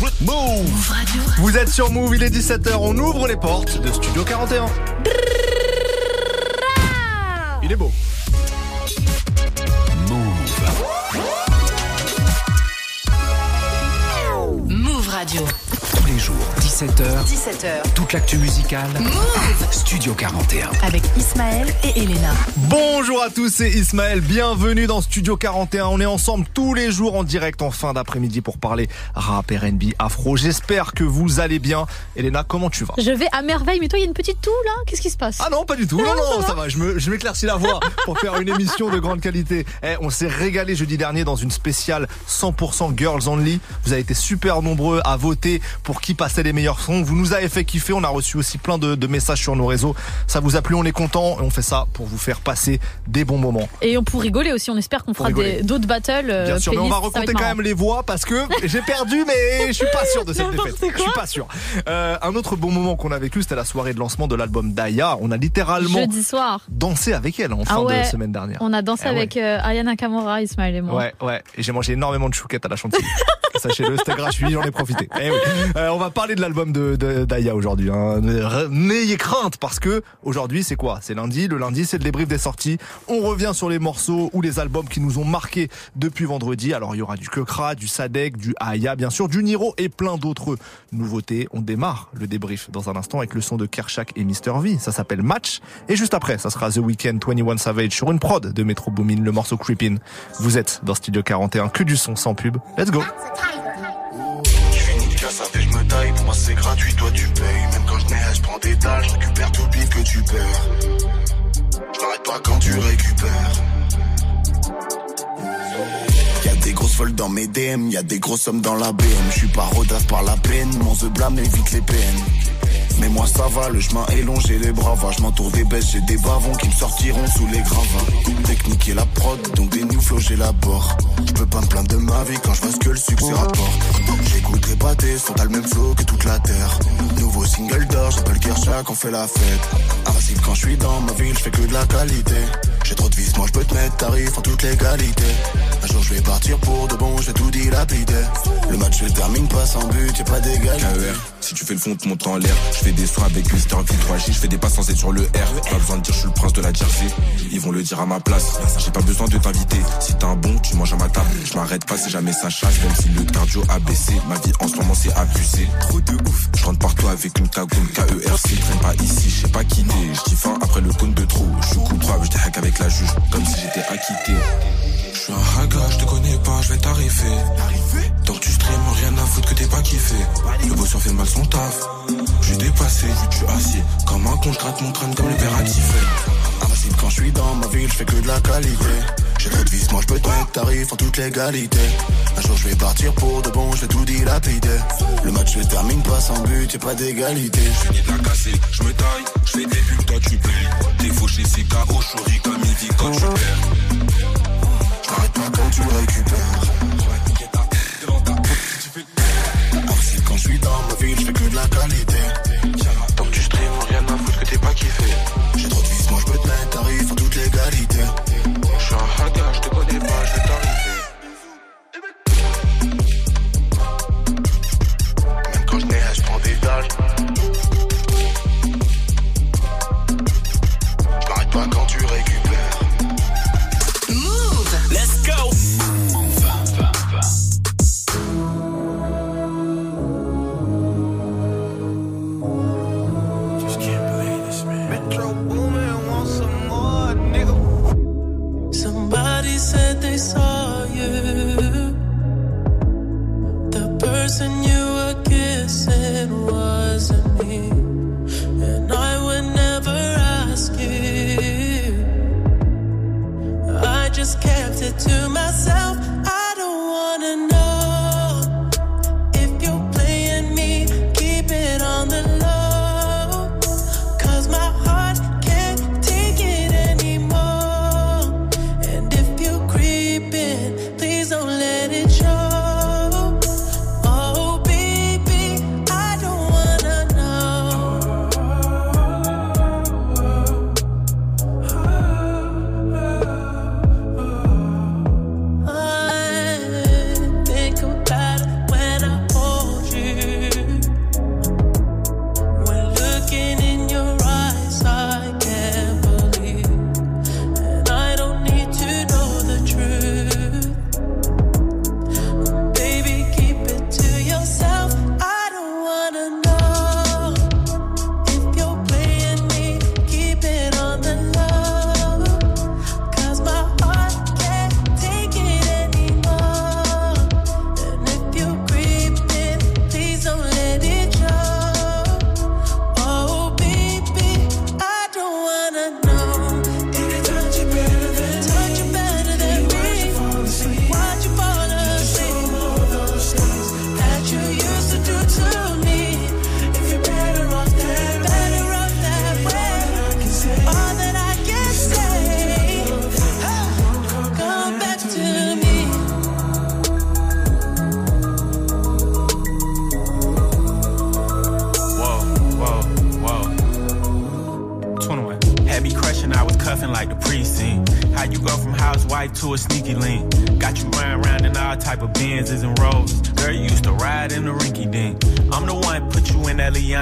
Move Radio. Vous êtes sur Move, il est 17h, on ouvre les portes de Studio 41. Il est beau. Move Radio. Tous les jours, 17h, 17h. toute l'actu musicale. Move Studio 41. avec Ismaël et Elena. Bonjour à tous, c'est Ismaël, bienvenue dans Studio 41. On est ensemble tous les jours en direct en fin d'après-midi pour parler rap, R&B, afro. J'espère que vous allez bien. Elena, comment tu vas? Je vais à merveille, mais toi, il y a une petite toux là? Qu'est-ce qui se passe? Ah non, pas du tout. Non, non, ça va. Je me, je m'éclaircis la voix pour faire une émission de grande qualité. Eh, on s'est régalé jeudi dernier dans une spéciale 100% Girls Only. Vous avez été super nombreux à voter pour qui passait les meilleurs sons. Vous nous avez fait kiffer. On a reçu aussi plein de, de messages sur nos réseaux. Ça vous a plu, on est content. Et on fait ça pour vous faire passer des bons moments. Et on pour rigoler aussi, on espère qu'on fera d'autres battles. euh, Bien sûr, mais on va recompter quand même les voix parce que j'ai perdu, mais je suis pas sûr de cette défaite. Je suis pas sûr. Euh, un autre bon moment qu'on a vécu, c'était la soirée de lancement de l'album Daya. On a littéralement Jeudi soir, dansé avec elle en fin Ah ouais. de semaine dernière. on a dansé Eh ouais. avec euh, Ayana Kamura, Ismaël et moi. Ouais, ouais. Et j'ai mangé énormément de chouquettes à la chantilly. Sachez-le, c'était gratuit, j'en ai profité. Eh oui. Euh, on va parler de l'album de, de Daya aujourd'hui. Hein. N'ayez crainte parce que aujourd'hui c'est quoi? C'est lundi. Le lundi c'est le débrief des sorties. On revient sur les morceaux ou les albums qui nous ont marqués depuis vendredi. Alors il y aura du Kekra, du Sadek, du Aya, bien sûr, du Niro et plein d'autres nouveautés. On démarre le débrief dans un instant avec le son de Kershak et Mister V. Ça s'appelle Match. Et juste après, ça sera The Weeknd 21 Savage sur une prod de Metro Boomin, le morceau Creepin. Vous êtes dans Studio 41, que du son sans pub. Let's go. Moi c'est gratuit, toi tu payes. Même quand je n'ai je prends des dalles, je récupère tout le que tu perds. Je m'arrête pas quand tu récupères. Y'a des grosses folles dans mes DM, y'a des grosses sommes dans la BM. Je suis pas rodaf par la peine, mon The blâme évite les peines. Mais moi ça va, le chemin est long, j'ai les bras vaches. Je m'entoure des bêtes, j'ai des bavons qui me sortiront sous les gravats. Technique et la prod, donc des new flows j'élabore. Je peux pas me plaindre de ma vie quand je vois ce que le succès rapporte. J'écouterai pas tes sons, t'as le même flow que toute la terre. Nouveau single d'or, j'appelle Kershak, on fait la fête. Invincible quand je suis dans ma ville, je fais que de la qualité. J'ai trop de vis, moi je peux te mettre tarif en toute légalité. Un jour je vais partir pour de bon, j'ai tout dilapidé. Le match se termine pas sans but, y'a pas d'égalité. KER, si tu fais le fond, te monte en l'air. Fais des soins avec Mister V3J, je fais des passes sans être sur le R. Pas besoin de dire je suis le prince de la Jersey. Ils vont le dire à ma place. J'ai pas besoin de t'inviter. Si t'es un bon, tu manges à ma table. Je m'arrête pas si jamais ça chasse, même si le cardio a baissé. Ma vie en ce moment c'est abusé. Trop de ouf. Je rentre partout avec une cagoule KERC. Traîne pas ici, je sais pas qui t'es. Je dis fin après le compte de trop. Je suis coupable, je hack avec la juge, comme si j'étais acquitté. Je suis un haga, je te connais pas, je vais t'arriver. Tant que tu stream, rien à foutre que t'es pas kiffé. Le bosseur fait mal son taf. J'ai dépassé, je suis assis. Comme un con, je mon crâne comme le père. Invincible quand je suis dans ma ville, je fais que de la qualité. J'ai trop de vis, moi je peux te mettre tarif en toute légalité. Un jour je vais partir pour de bon, je vais tout dilapider. Le match se termine pas sans but, y'a pas d'égalité. Je finis de la casser, je me taille, je fais des pubs, toi tu payes. T'es fauché, c'est KO, chori comme il vit quand tu perds. Je m'arrête pas quand tu récupères. Invincible quand je suis dans ma ville, je fais que de la qualité. Tant que tu stream, rien à foutre que t'es pas kiffé.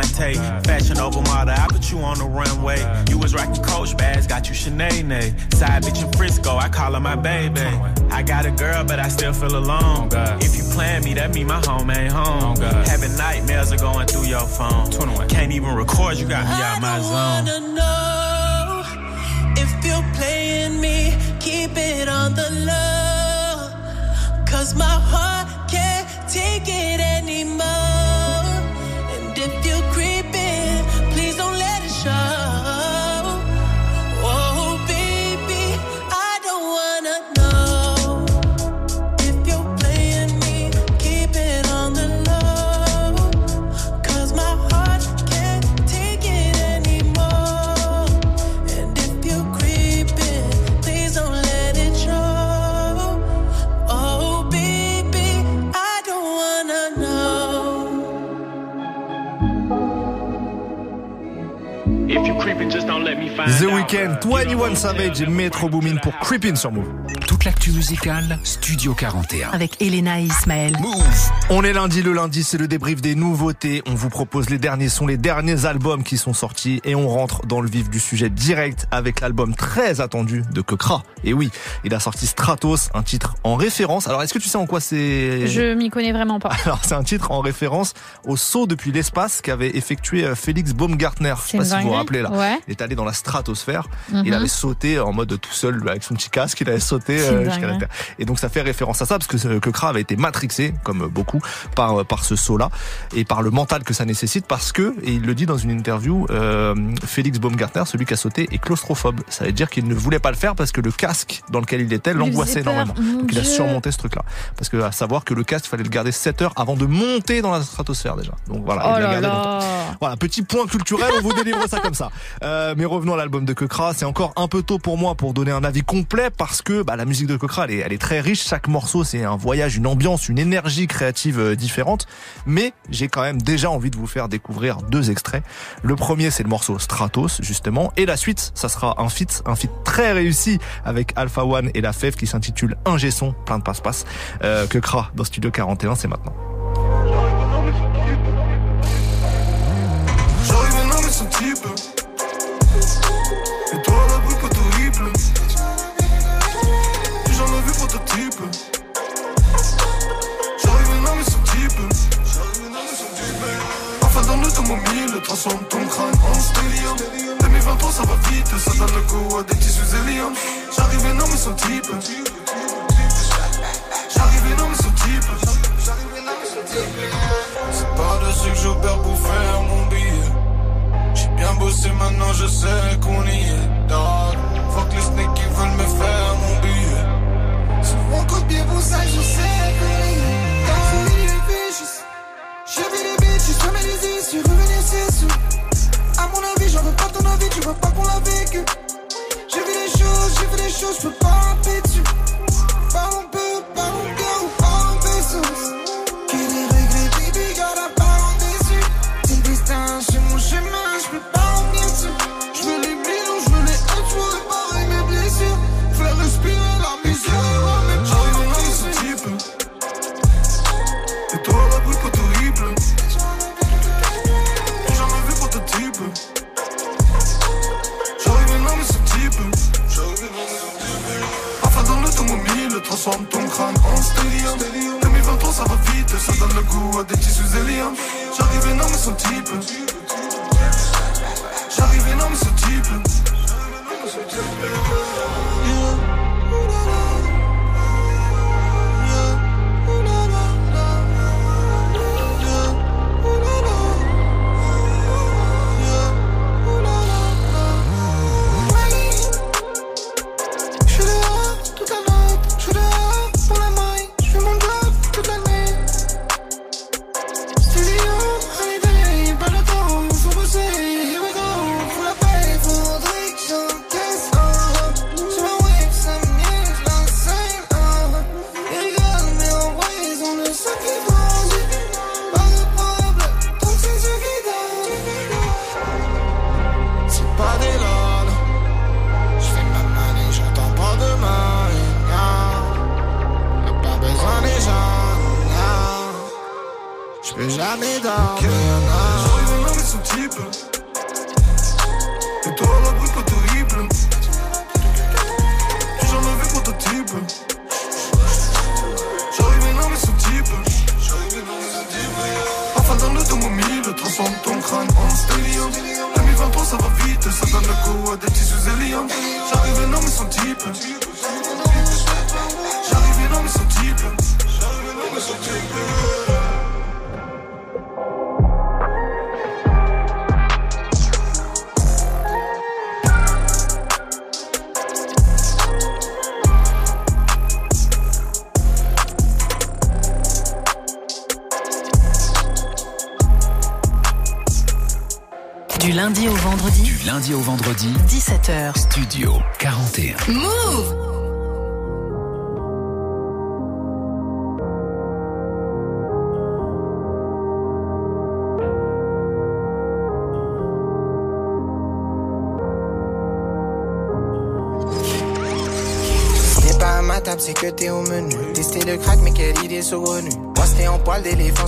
That Leontay. Fashion over model, I put you on the runway. You was rocking Coach bags, got you Sinead. Side bitch in Frisco, I call her my baby. I got a girl, but I still feel alone. If you plan me, that mean my home ain't home. Having nightmares are going through your phone. Can't even record, you got me out my zone. wanna know if you're playing me, keep it on the low. Cause my heart The out. Weeknd, 21 Savage et Metro Boomin pour Creepin sur Move. L'actu musicale, Studio 41. Avec Elena et Ismaël. On est lundi, le lundi c'est le débrief des nouveautés. On vous propose les derniers sons, les derniers albums qui sont sortis et on rentre dans le vif du sujet direct avec l'album très attendu de Kekra. Et oui, il a sorti Stratos, un titre en référence. Alors est-ce que tu sais en quoi c'est Je m'y connais vraiment pas. Alors c'est un titre en référence au saut depuis l'espace qu'avait effectué euh, Félix Baumgartner. Je sais pas si vous vous rappelez là. Ouais. Il est allé dans la stratosphère. Mhm. Il avait sauté en mode tout seul avec son petit casque. Il avait sauté euh, jusqu'à la dinguerie. Terre. Et donc ça fait référence à ça parce que ce- que Kra avait été matrixé comme beaucoup par par ce saut-là et par le mental que ça nécessite parce que et il le dit dans une interview, euh, Félix Baumgartner, celui qui a sauté, est claustrophobe. Ça veut dire qu'il ne voulait pas le faire parce que le casque dans lequel il était l'angoissait énormément. Mon Donc il a surmonté ce truc-là. Parce que à savoir que le casque, il fallait le garder 7 heures avant de monter dans la stratosphère déjà. Donc voilà, Oh il l'a là gardé longtemps. là. Voilà, petit point culturel, on vous délivre ça comme ça. Euh, mais revenons à l'album de Kekra, c'est encore un peu tôt pour moi pour donner un avis complet parce que bah, la musique de Kekra, elle est, elle est très riche. Chaque morceau, c'est un voyage, une ambiance, une énergie créative euh, différente. Mais j'ai quand même déjà envie de vous faire découvrir deux extraits. Le premier, c'est le morceau Stratos, justement. Et la suite, ça sera un feat, un feat très réussi avec Alpha One et La Fève qui s'intitule Un G-son, plein de passe-passe. Euh, Kekra dans Studio 41, c'est maintenant. L'automobile Transforme ton crâne en stélium 2023 ça va vite Ça donne le goût à des tissus hélium J'arrive homme et son type J'arrive homme et son type C'est par-dessus que j'opère pour faire mon billet. J'ai bien bossé maintenant, je sais qu'on y est. Dog. Fuck les snakes qui veulent me faire mon billet. Souvent copier pour ça, je sais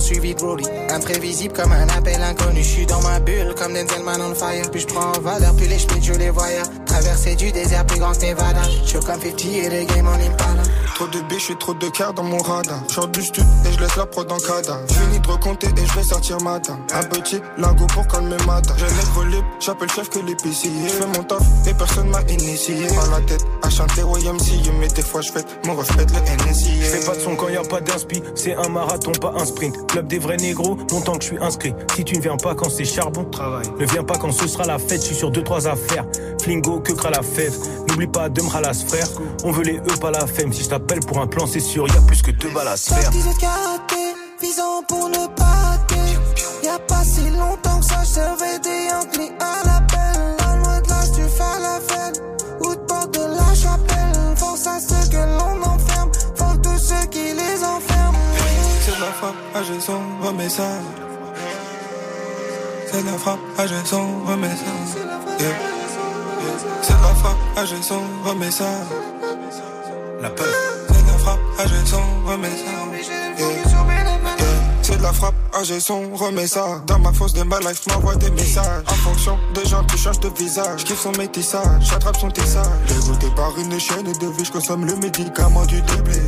suivi de Broly. Imprévisible comme un appel inconnu. J'suis dans ma bulle comme Denzel Man on fire. Puis j'prends en valeur, puis les schmitts, je les voyais. Traverser du désert plus grand que Nevada. J'suis comme 50 et le game en impala. Trop de biches et trop de cœur dans mon radar. J'sors du stud et je laisse la prod en cadavre. Fini de recompter et je vais sortir matin. Un petit lago pour calmer matin. J'ai nègre libre, j'appelle chef que l'épicier. J'fais mon taf et personne m'a initié. Pas la tête à chanter YMCA, mais des fois j'fête mon reflet le NSI. Fais pas de son quand y a pas d'inspi, c'est un marathon, pas un sprint. Club des vrais négros, longtemps que je suis inscrit. Si tu ne viens pas quand c'est charbon, travail. Ne viens pas quand ce sera la fête, je suis sur deux trois affaires. Flingo, que cra la fève? N'oublie pas de me ralasse frère. On veut les E, pas la femme. Si je t'appelle pour un plan, c'est sûr, y a plus que deux balles à se faire. Sorti de karaté, visant pour ne pas rater. Y'a pas si longtemps que ça, j'servais des Yankees à l'appel. Pas loin de là, tu fais la fête. Ou de porte de la chapelle. Force à ceux que l'on enferme. Faut tous ceux qui les enferment. C'est de la frappe, j'ai son ça. C'est de la frappe, j'ai son ça. Yeah. C'est de la frappe, ah j'ai son remets ça. La peur. C'est de la frappe, ah remets ça. Yeah. Yeah. C'est de la frappe, ah j'ai son remets ça. Dans ma fosse de ma life, m'envoie des messages. En fonction des gens, tu changes de visage. J'kiffe son métissage, j'attrape son tissage. Dégoûté par une chaîne de vie, j'consomme le médicament du doublé.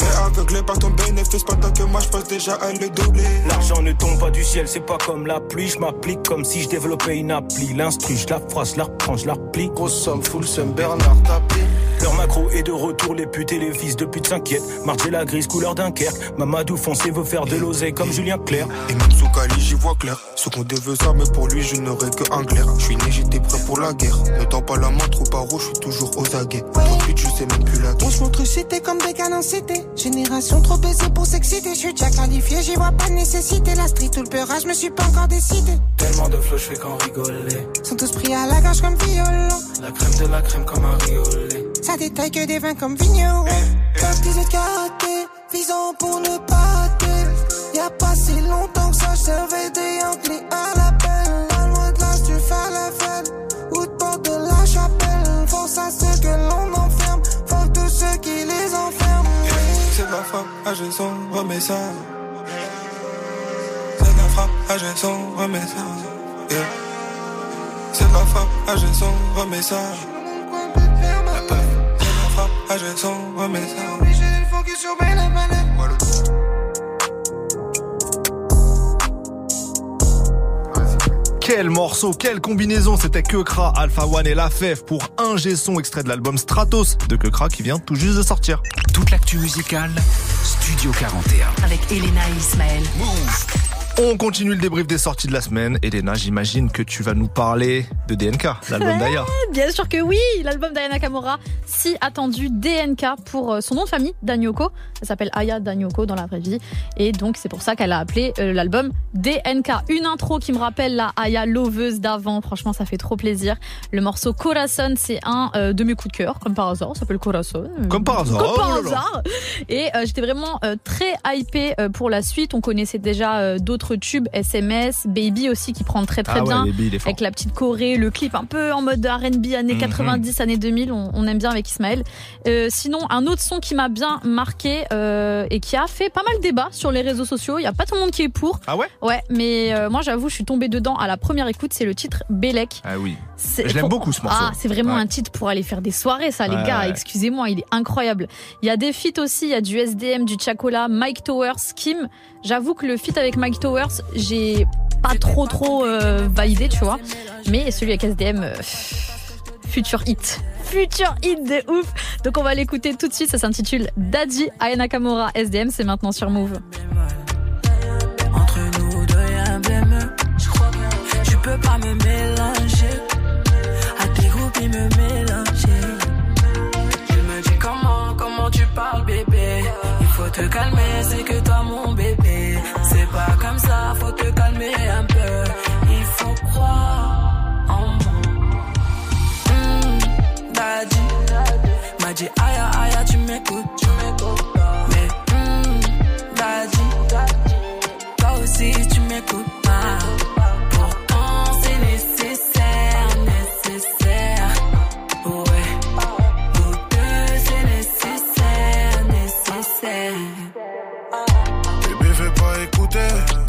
Fait aveuglé par ton bénéfice pendant que moi j'passe déjà à le doubler. L'argent ne tombe pas du ciel, c'est pas comme la pluie. Je m'applique comme si je développais une appli. L'instru, je la phrase, je la reprends, je la replie. Grosse somme, full somme, Bernard tapis. Leur macro est de retour, les putes et les fils de pute s'inquiètent. Marcher la grise, couleur Dunkerque. Mamadou foncé veut faire de l'oseille comme Julien Clerc. Et même sous Cali, j'y vois clair. Ce qu'on veut ça, mais pour lui, je n'aurai que un clair. Je suis né, j'étais prêt pour la guerre. Ne tends pas la main trop par rouge, je suis toujours aux aguets. Trop de je sais même plus la On se montre cité comme des canons cités. Génération trop baissée pour s'exciter. Je suis déjà qualifié, j'y vois pas de nécessité. La street ou le peurage, je me suis pas encore décidé. Tellement de flow, je fais qu'en rigoler. Sont tous pris à la gorge comme violon. La crème de la crème comme un riolet. Ça détaille que des vins comme vigneron. Parti de karaté, visant pour ne pas rater. Y'a pas si longtemps que ça, j'servais des Yankees à l'appel. Pas loin de là, tu fais la fête. Ou de porte de la chapelle. Force à ceux que l'on enferme. Faut tous ceux qui les enferment. C'est de la frappe, ah j'ai son remets ça. C'est la frappe, ah j'ai son remets ça. Yeah. C'est la frappe, ah j'ai son remets ça. Ah ça. Obligé focus sur mes. Quel morceau, quelle combinaison C'était Kekra, Alpha One et La Fève pour un G-son extrait de l'album Stratos de Kekra qui vient tout juste de sortir. Toute l'actu musicale, Studio 41. Avec Elena et Ismaël. On continue le débrief des sorties de la semaine. Elena, j'imagine que tu vas nous parler de DNK, l'album d'Aya. Bien sûr que oui, l'album d'Aya Nakamura, si attendu DNK pour euh, son nom de famille, Danyoko. Elle s'appelle Aya Danyoko dans la vraie vie. Et donc c'est pour ça qu'elle a appelé euh, l'album DNK. Une intro qui me rappelle la Aya loveuse d'avant. Franchement, ça fait trop plaisir. Le morceau Corazon, c'est un euh, de mes coups de cœur, comme par hasard. Ça s'appelle Corazon. Comme par hasard. Comme par Oh là là. hasard. Et euh, j'étais vraiment euh, très hypée pour la suite. On connaissait déjà euh, d'autres d'autres tubes, SMS, Baby aussi qui prend très très Ah ouais, bien. Baby, avec la petite choré, le clip un peu en mode R&B années Mhm. 90, années 2000, on, on aime bien avec Ismaël. Euh, sinon, un autre son qui m'a bien marqué euh, et qui a fait pas mal débat sur les réseaux sociaux. Il y a pas tout le monde qui est pour. Ah ouais? Ouais, mais euh, moi j'avoue, je suis tombée dedans à la première écoute. C'est le titre Bélec. Ah oui. Je l'aime beaucoup ce morceau. Ah, c'est vraiment Ouais. un titre pour aller faire des soirées, ça, les Ouais, gars. ouais. Excusez-moi, il est incroyable. Il y a des feats aussi, il y a du SDM, du Chacola, Mike Towers, Kim. J'avoue que le feat avec Mike Towers, j'ai pas trop trop euh, validé, tu vois. Mais celui avec SDM, euh, future hit. Future hit de ouf. Donc on va l'écouter tout de suite. Ça s'intitule Daddy Aya Nakamura SDM. C'est maintenant sur Move. Entre nous deux, y'a un blême. Tu peux pas me mélanger. À tes groupes, me mélanger. Je me dis comment, comment tu parles, bébé. Il faut te calmer, m'a dit aïe aïe, tu m'écoutes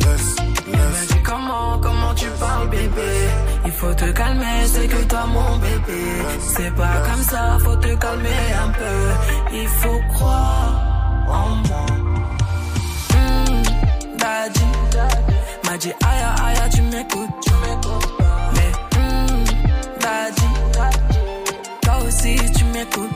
Laisse, me dit comment, comment tu parles bébé? Il faut te calmer, c'est que toi mon bébé. C'est pas comme ça, faut te calmer un peu. Il faut croire en moi. Hmm, Daddy. M'a dit aïe aïe tu m'écoutes. Mais hmm, Daddy. Toi aussi tu m'écoutes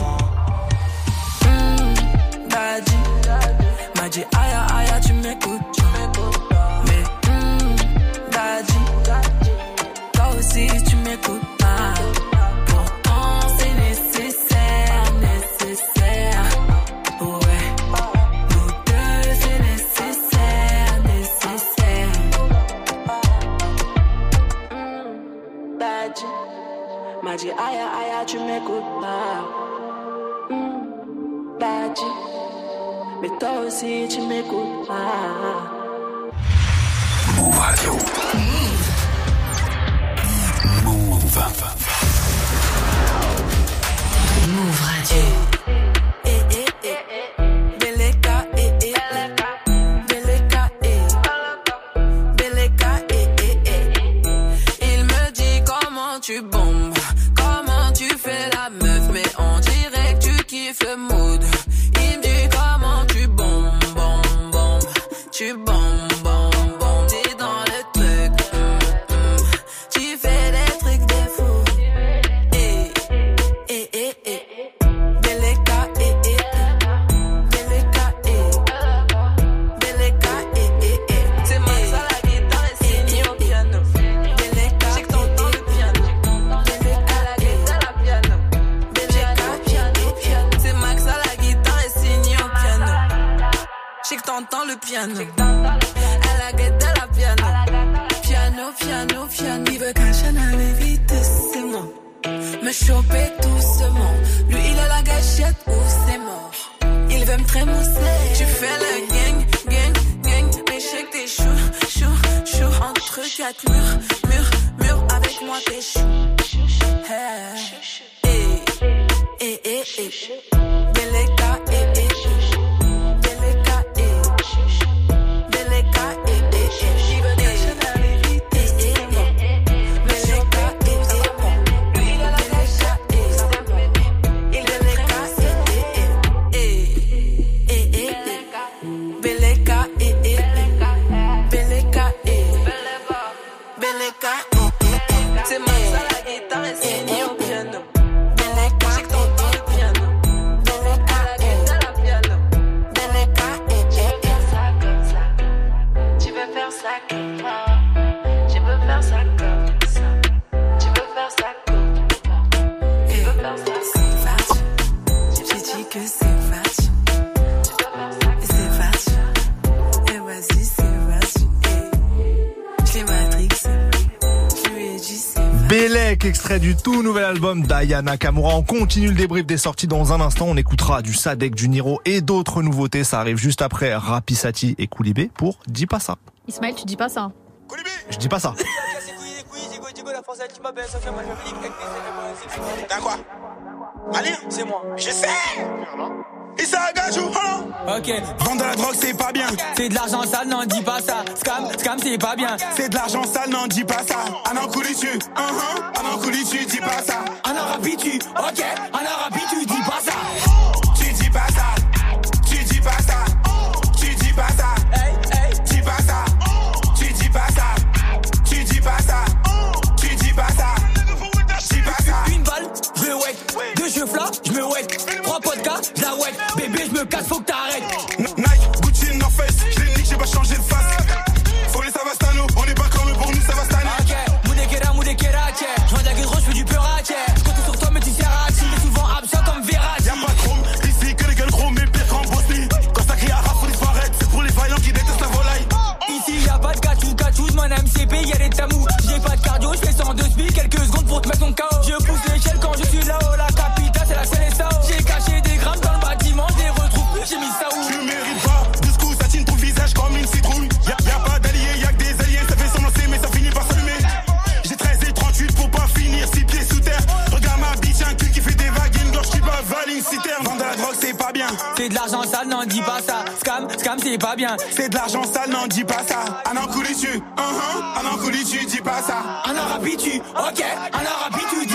tout nouvel album d'Ayana Nakamura. On continue le débrief des sorties dans un instant. On écoutera du Sadek, du Niro et d'autres nouveautés. Ça arrive juste après Rapisati et Koulibé pour Dis pas ça. Ismaël, tu dis pas ça. Je dis pas ça. T'as quoi Allez, c'est moi. Je sais Gajou, Ok, vendre la drogue c'est pas bien. C'est de l'argent sale, n'en dis pas ça. Scam, scam c'est pas bien. C'est de l'argent sale, n'en dis pas ça. Un an tu, un an couli tu, dis pas ça. Un an rapide tu, ok, un an rapide tu, dis pas ça. Tu dis pas ça, tu dis pas ça, tu dis pas ça. Hey, hey, dis pas ça, tu dis pas ça, tu dis pas ça, tu dis pas ça. Dis pas ça. Une balle, je me wet. Deux cheveux là, je me wet. Trois podcasts, je la wet. Me casse, faut que c'est pas bien. C'est de l'argent sale, n'en dis pas ça. Un an couli tu, un an, un an couli tu, dis pas ça. Un an rapide tu, ok, un an rapide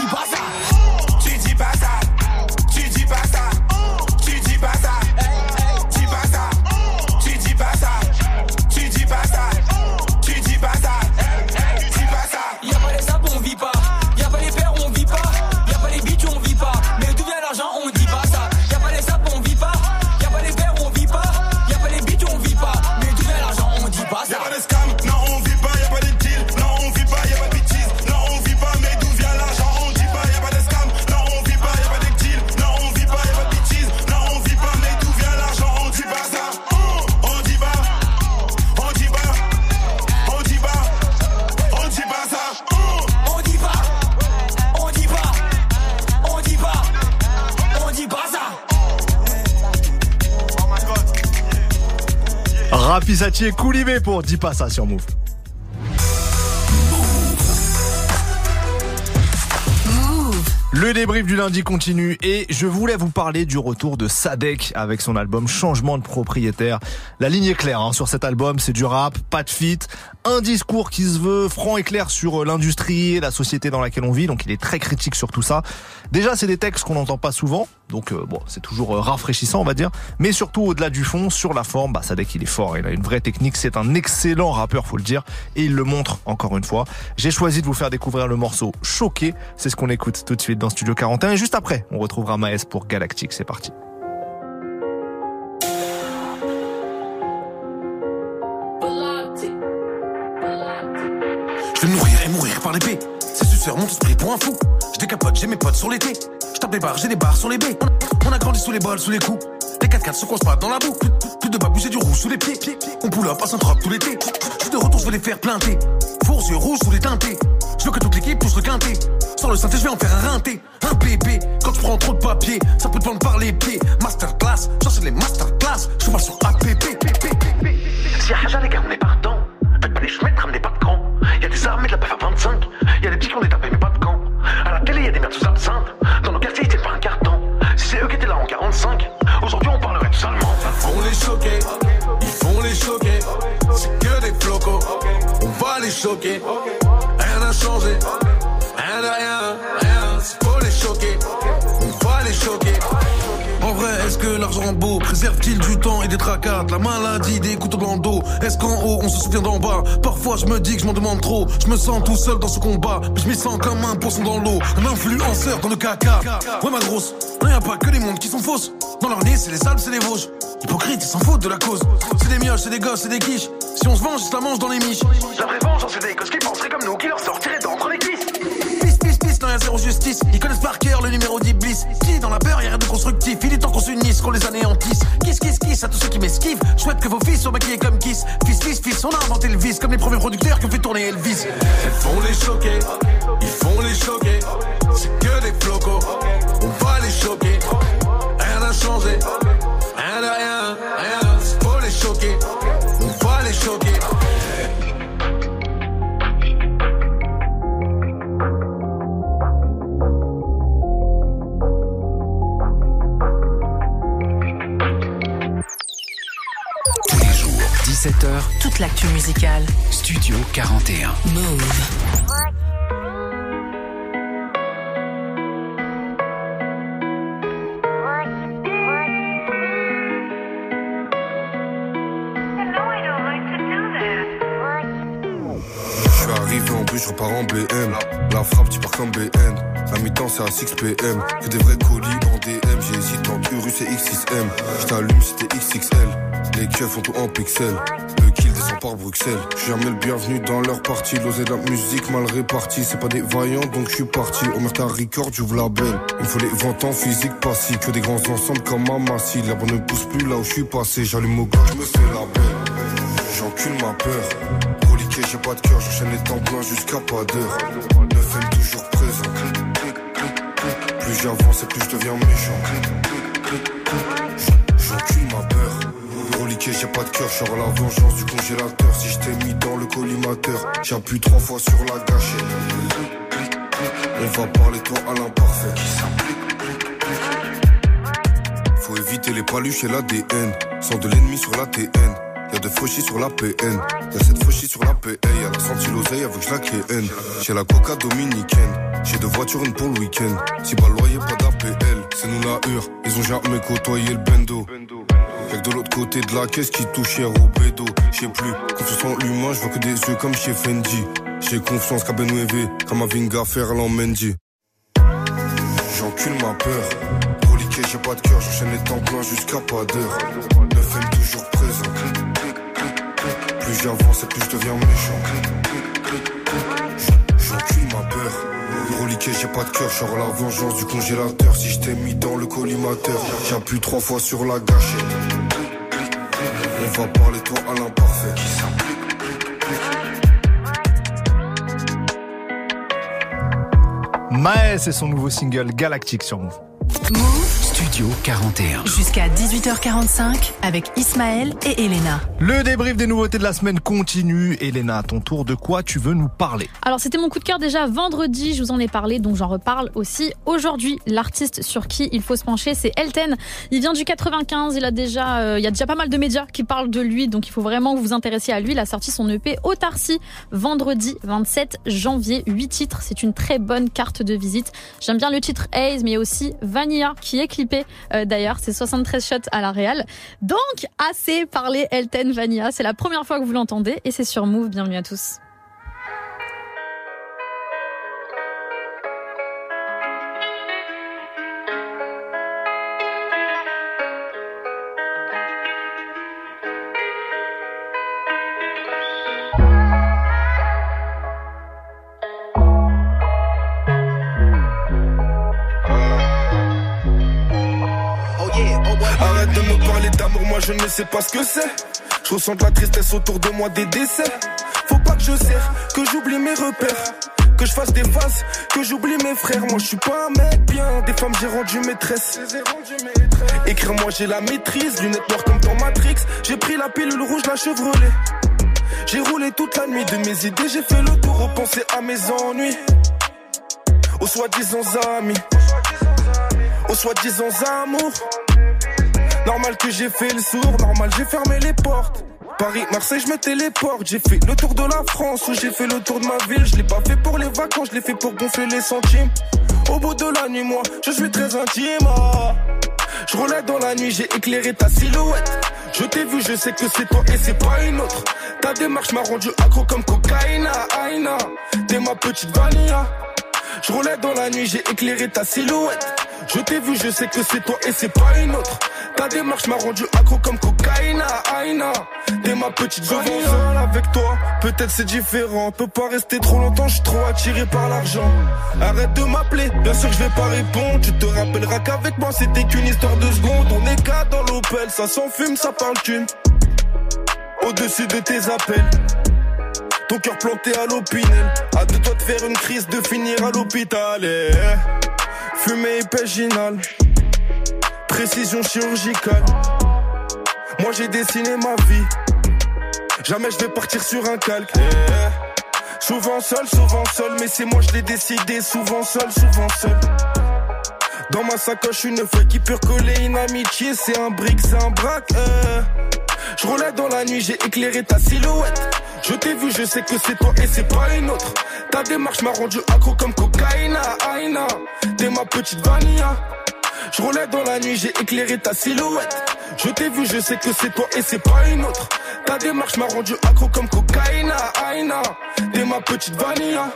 Et Koulibé pour Dis pas ça sur Move. Le débrief du lundi continue et je voulais vous parler du retour de Sadek avec son album Changement de propriétaire. La ligne est claire hein, sur cet album, c'est du rap, pas de fit, un discours qui se veut franc et clair sur euh, l'industrie et la société dans laquelle on vit, donc il est très critique sur tout ça. Déjà, c'est des textes qu'on n'entend pas souvent, donc euh, bon, c'est toujours euh, rafraîchissant, on va dire, mais surtout au-delà du fond, sur la forme, bah, Sadek il est fort, il a une vraie technique, c'est un excellent rappeur, faut le dire, et il le montre encore une fois. J'ai choisi de vous faire découvrir le morceau Choqué, c'est ce qu'on écoute tout de suite dans Studio 41, et juste après, on retrouvera Maes pour Galactique, c'est parti. Je vais mourir et mourir par l'épée. Ces suceurs montent esprit pour un fou. Je décapote, j'ai mes potes sur l'été. Des barres, j'ai des barres sur les baies. On a grandi sous les bols, sous les coups. Les 4x4 se coincent pas dans la boue. Plus, de babou, j'ai du rouge sous les pieds. On pull up à saint tout l'été. Je suis de retour, je veux les faire planter. Fours yeux rouges sous les teintés. Je veux que toute l'équipe pousse le quintet. Sans le synthé, je vais en faire un rinté. Un bébé, quand tu prends trop de papier, ça peut te prendre par les pieds. Masterclass, j'enseigne les masterclass. Je pas sur APP. Si Haja, les gars, on est partant. Faites pas les chemins, ramenez pas de camp. Y'a des armées de la PF à 25. Rien n'a changé, rien de rien, rien. Faut les choquer, va les choquer. En vrai, est-ce que l'argent beau? Préserve-t-il du temps et des tracas, la maladie, des couteaux dans le dos Est-ce qu'en haut on se souvient d'en bas? Parfois je me dis que je m'en demande trop. Je me sens tout seul dans ce combat, mais je m'y sens comme un poisson dans l'eau, un influenceur dans le caca. Ouais ma grosse, non y a pas que les mondes qui sont fausses. Dans leur nez c'est les salles, c'est les vosges. Hypocrite, ils s'en foutent de la cause. C'est des mioches, c'est des gosses, c'est des quiches. Si on se venge, ils se la mangent dans les miches. La vraie vengeance, c'est des gosses qui penseraient comme nous, qui leur sortiraient d'entre les cuisses. Pisse, pisse, pisse, non y rien, zéro justice. Ils connaissent par cœur le numéro d'Iblis. Qui dans la peur, y'a rien de constructif. Il est temps qu'on s'unisse, qu'on les anéantisse. Kiss, kiss, kiss à tous ceux qui m'esquivent. Je souhaite que vos fils soient maquillés comme Kiss. Fils, fils, fils, on a inventé le vice. Comme les premiers producteurs qui ont fait tourner Elvis. Elles font les choquer, ils font les choquer. C'est que des flocos, on va les choquer. Rien n'a changé, rien de rien, rien. Faut les choquer, on va les choquer. Tous les jours, 17h, Toute l'actu musicale. Studio 41. Move. Je repars en BM. La frappe, tu pars comme BN. La mi-temps, c'est à 6 PM. Que des vrais colis en DM. J'hésite entre Urus et X6M. Je t'allume, c'était XXL. Les keufs font tout en pixels. Le kill descend par Bruxelles. Je suis jamais le bienvenu dans leur partie. L'osé de la musique mal répartie. C'est pas des vaillants, donc je suis parti. Omerta Record, j'ouvre la belle. Il me faut les ventes en physique, pas si. Que des grands ensembles comme Amassi. La bonne ne pousse plus là où je suis passé. J'allume au gars, je me fais la belle. J'encule ma peur. J'ai pas de cœur, j'enchaîne les temps pleins jusqu'à pas d'heure. Neuf aime toujours présent. Plus j'avance et plus je deviens méchant. J'encule ma peur. Reliqué, j'ai pas de cœur, je la vengeance du congélateur. Si je t'ai mis dans le collimateur, j'appuie trois fois sur la gâchette. On va parler toi à l'imparfait. Faut éviter les paluches et l'ADN. Sans de l'ennemi sur la TN. Y'a de fauchis sur la PN. Y'a cette fauchis sur la PA. Y'a la senti l'oseille avec je la KN. J'ai la coca dominicaine. J'ai deux voitures, une pour le week-end. Si pas loyer, pas d'APL. C'est nous la hure. Ils ont jamais côtoyé le bendo. Y'a que de l'autre côté de la caisse qui touche hier au bédo. J'sais plus, confiance en l'humain, je vois que des yeux comme chez Fendi. J'ai confiance qu'à Benouévé, comme à Vinga Ferland Mendy. J'encule ma peur. Reliqué, j'ai pas de cœur, j'enchaîne les temps pleins jusqu'à pas d'heure. Neuf aime toujours. Plus j'avance et plus je deviens méchant. J'encule ma peur. Reliqué, j'ai pas de cœur, j'aurai la vengeance du congélateur. Si je t'ai mis dans le collimateur, j'appuie trois fois sur la gâchette. On va parler toi à l'imparfait. Maes et son nouveau single Galactique sur Move. Move Studio 41. jusqu'à 18h45 avec Ismaël et Elena. Le débrief des nouveautés de la semaine continue. Elena, à ton tour, de quoi tu veux nous parler? Alors c'était mon coup de cœur déjà vendredi, je vous en ai parlé, donc j'en reparle aussi aujourd'hui. L'artiste sur qui il faut se pencher, c'est Elten. Il vient du 95, il a déjà, euh, il y a déjà pas mal de médias qui parlent de lui, donc il faut vraiment que vous vous intéressiez à lui. Il a sorti son EP Autarcie vendredi 27 janvier, 8 titres. C'est une très bonne carte de visite. J'aime bien le titre Haze, mais il y a aussi Vanilla qui est clippé euh, d'ailleurs. C'est 73 shots à la Real. Donc assez parlé Elten Vanilla. C'est la première fois que vous l'entendez et c'est sur Move. Bienvenue à tous. D'amour, moi je ne sais pas ce que c'est. Je ressens de la tristesse autour de moi des décès. Faut pas que je serre, que j'oublie mes repères. Que je fasse des phases, que j'oublie mes frères. Moi je suis pas un mec bien, des femmes j'ai rendu maîtresse. Écrire moi j'ai la maîtrise, lunettes noires comme dans Matrix. J'ai pris la pilule rouge, la chevrolet. J'ai roulé toute la nuit de mes idées, j'ai fait le tour, repenser à mes ennuis. Aux soi-disant amis, aux soi-disant amours. Normal que j'ai fait le sourd, normal j'ai fermé les portes. Paris, Marseille, je me téléporte. J'ai fait le tour de la France ou j'ai fait le tour de ma ville. Je l'ai pas fait pour les vacances, je l'ai fait pour gonfler les centimes. Au bout de la nuit, moi, je suis très intime. Je roulais dans la nuit, j'ai éclairé ta silhouette. Je t'ai vu, je sais que c'est toi et c'est pas une autre. Ta démarche m'a rendu accro comme cocaïna, aïna. T'es ma petite vanilla. Je roulais dans la nuit, j'ai éclairé ta silhouette. Je t'ai vu, je sais que c'est toi et c'est pas une autre. Ta démarche m'a rendu accro comme cocaïna, aïna. T'es ma petite je vais seul avec toi. Peut-être c'est différent. Peut pas rester trop longtemps, je suis trop attiré par l'argent. Arrête de m'appeler, bien sûr je vais pas répondre. Tu te rappelleras qu'avec moi c'était qu'une histoire de secondes. On est quatre dans l'Opel, ça s'enfume, ça parle thune. Au-dessus de tes appels. Ton cœur planté à l'opinel. À de toi de faire une crise, de finir à l'hôpital. Eh, Fumée épéginale. Précision chirurgicale. Moi j'ai dessiné ma vie. Jamais je vais partir sur un calque. Eh, Souvent seul, souvent seul, mais c'est moi je l'ai décidé. Souvent seul, souvent seul. Dans ma sacoche, une feuille qui peut recoller une amitié. C'est un brick, c'est un braque. eh. Je roulais dans la nuit, j'ai éclairé ta silhouette. Je t'ai vu, je sais que c'est toi et c'est pas une autre. Ta démarche m'a rendu accro comme cocaïna, aïna. T'es ma petite vanilla. Je roulais dans la nuit, j'ai éclairé ta silhouette. Je t'ai vu, je sais que c'est toi et c'est pas une autre. Ta démarche m'a rendu accro comme cocaïna, aïna. T'es ma petite vanilla.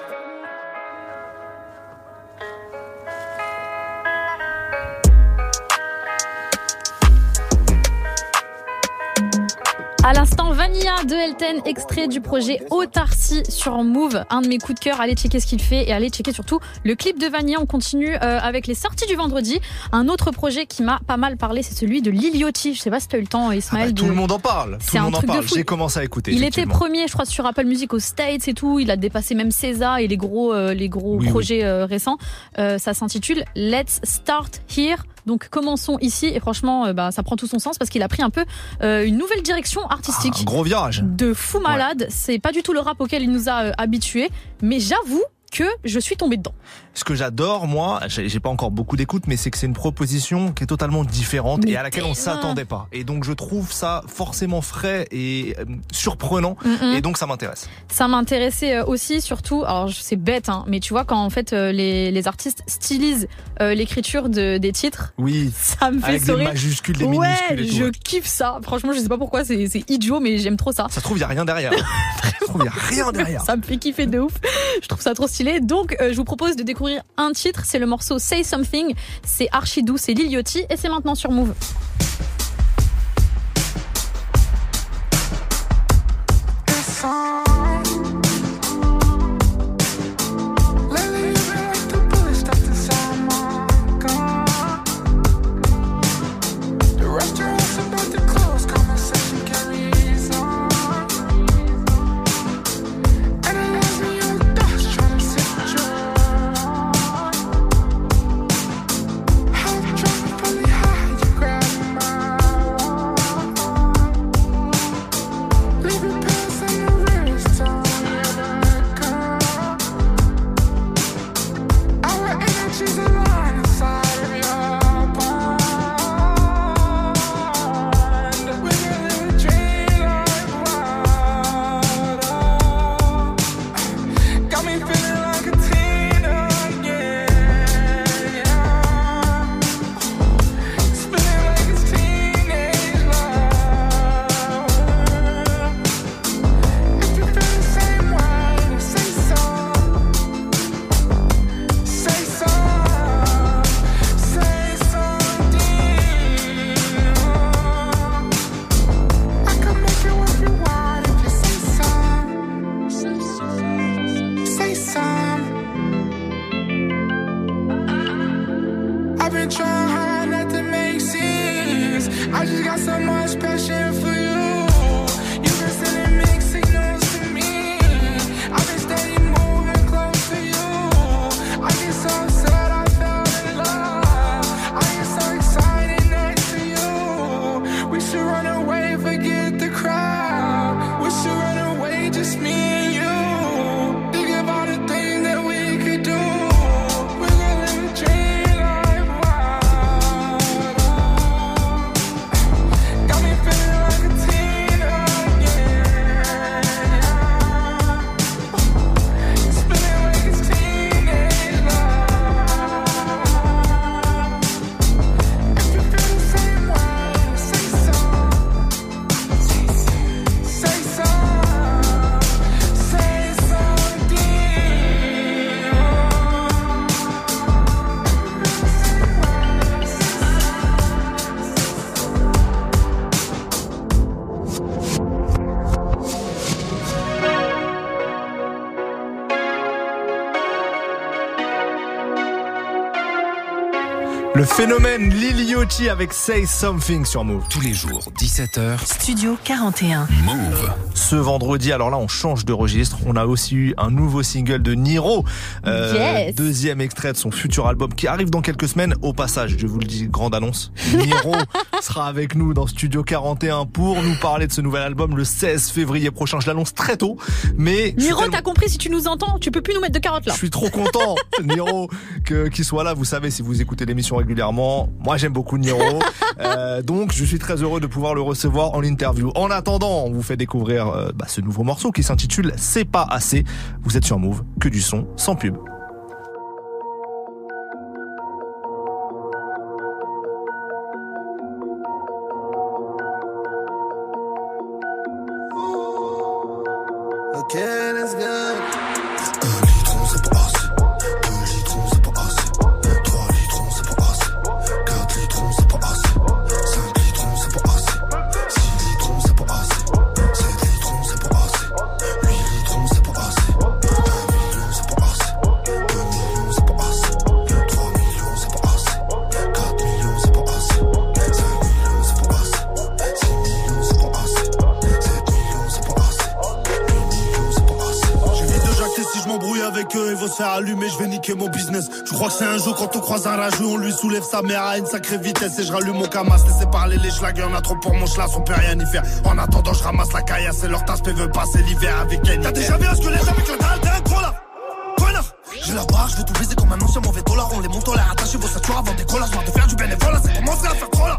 À l'instant, Vanilla de Elten, extrait du projet Autarcie sur Move, un de mes coups de cœur. Allez checker ce qu'il fait et allez checker surtout le clip de Vanilla. On continue euh, avec les sorties du vendredi. Un autre projet qui m'a pas mal parlé, c'est celui de Liliotti. Je sais pas si tu as eu le temps, Ismaël. Ah bah, tout le monde en parle. Tout C'est le un monde en parle. J'ai commencé à écouter. Il était premier, je crois, sur Apple Music aux States et tout. Il a dépassé même César et les gros, euh, les gros Oui, projets euh, récents. Euh, ça s'intitule Let's Start Here. Donc commençons ici et franchement, euh, bah, ça prend tout son sens parce qu'il a pris un peu euh, une nouvelle direction artistique. Un gros virage. De fou malade. C'est pas du tout le rap auquel il nous a euh, habitués, mais j'avoue que je suis tombée dedans. Ce que j'adore, moi, j'ai pas encore beaucoup d'écoute, mais c'est que c'est une proposition qui est totalement différente Mais et à laquelle on s'attendait pas. Et donc je trouve ça forcément frais et euh, surprenant. Mhm. Et donc ça m'intéresse. Ça m'intéressait euh, aussi, surtout, alors c'est bête, hein, mais tu vois, quand en fait euh, les, les artistes stylisent euh, l'écriture de, des titres, Oui. ça me fait Avec des sourire. majuscules, des ouais, minuscules et tout, je ouais. kiffe ça. Franchement, je sais pas pourquoi, c'est idiot, mais j'aime trop ça. Ça se trouve, y a rien derrière. ça se trouve, y a rien derrière. Ça me fait kiffer de ouf. Je trouve ça trop stylé. Donc, euh, je vous propose de découvrir un titre. C'est le morceau Say Something. C'est archi doux, c'est Lil Yachty et c'est maintenant sur Move. Phénomène Lil Yachty avec Say Something sur Move. Tous les jours, 17h. Studio 41. Move. Ce vendredi, alors là, on change de registre. On a aussi eu un nouveau single de Niro. Euh, Yes. Deuxième extrait de son futur album qui arrive dans quelques semaines. Au passage, je vous le dis, grande annonce. Niro sera avec nous dans Studio 41 pour nous parler de ce nouvel album le 16 février prochain. Je l'annonce très tôt. Mais tellement- t'as compris, si tu nous entends, tu peux plus nous mettre de carottes là. je suis trop content, Niro, que qu'il soit là. Vous savez, si vous écoutez l'émission régulièrement, moi j'aime beaucoup Niro. Euh, donc je suis très heureux de pouvoir le recevoir en interview. En attendant, on vous fait découvrir euh, bah, ce nouveau morceau qui s'intitule C'est pas assez. Vous êtes sur Move, que du son, sans pub. Faire allumer, je vais niquer mon business. Tu crois que c'est un jeu quand on croise un rageux, on lui soulève sa mère à une sacrée vitesse et je rallume mon camas, laissez parler les schlags, en a trop pour mon schlass, on peut rien y faire. En attendant, je ramasse la caillasse et leur tasse veut passer l'hiver avec elle. T'as déjà vu un squelette avec la dalle, t'es un gros là J'ai la barre, je vais tout baiser comme un ancien mauvais dollar, on les monte, on les rattache, vos ceintures avant des collages, marre de faire du bénévolat, c'est commencé à faire trop là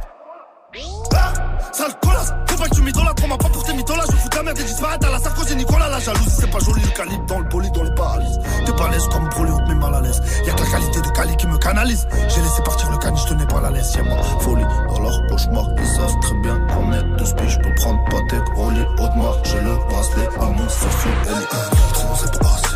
ah, sale colasse, faut pas que tu m'idolâtres, prends-moi pas pour tes mythos là, je fous la merde et disparaître à la sarko, j'ai Nicolas, la jalousie, c'est pas joli, le calibre dans le bolide, dans les paralyses. À l'aise comme te met mal à l'aise. Y'a que la qualité de Cali qui me canalise. J'ai laissé partir le caniche, je tenais pas la laisse, y'a ma folie dans leur cauchemar. Ils savent très bien qu'en est de spi, je peux prendre Patek, Rolly, Audemars, j'ai le bracelet à mon Sophie, elle est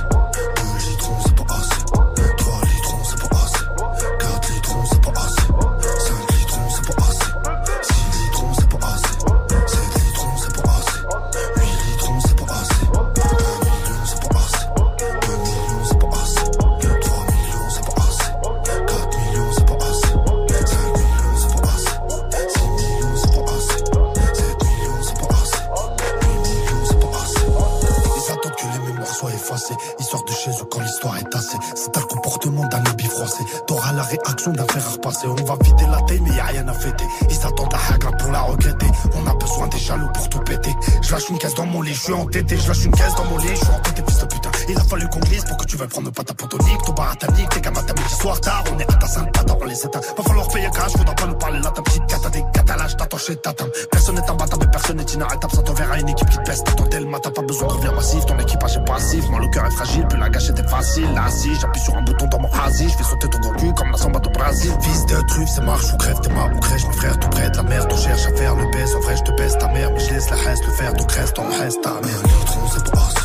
réaction d'un fer à repasser. On va vider la taille, mais y a rien à fêter. Ils attendent la hagra pour la regretter. On a besoin des jaloux pour tout péter. Je lâche une caisse dans mon lit, je suis entêté. Je lâche une caisse dans mon lit, je suis entêté, fils de. Il a fallu qu'on glisse pour que tu veuilles prendre pas ta potonique. Ton baratanique, tes gamins t'as mis soir tard. On est à ta sainte on les éteint. Va falloir payer cash, faudra pas nous parler là. Ta petite cata des catalages, t'attends chez Tatam. Personne n'est imbattable, personne n'est inarrêtable. Ça t'enverra une équipe qui te pèse. T'attends tellement, t'as pas besoin de revenir massif. Ton équipage est passif, moi le cœur est fragile. Puis la gâchette est facile. Là, si j'appuie sur un bouton dans mon asi, je fais sauter ton gros cul comme la samba au Brésil. Fils de truffe, c'est marche ou crève, t'es marre ou crèche. Mes frères, tout près de la mer, on cherche à faire le baisse. En vrai, je te baisse ta mère, mais je laisse la reste le faire. Donc reste, on reste ta mère.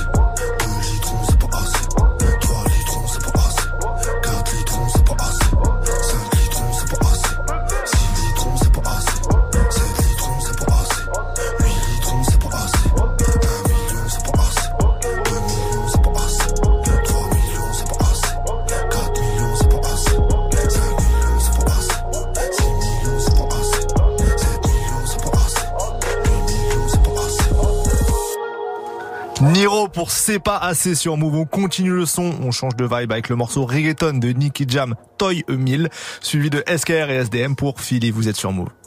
C'est pas assez sur Move. On continue le son, on change de vibe avec le morceau Reggaeton de Nicky Jam, Toy E1000, suivi de SKR et SDM pour Philly. Vous êtes sur Move.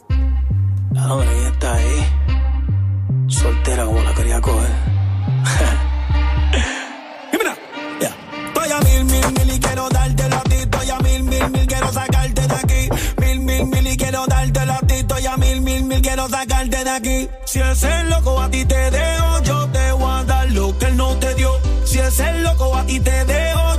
te dio. Si ese loco a ti te dejo,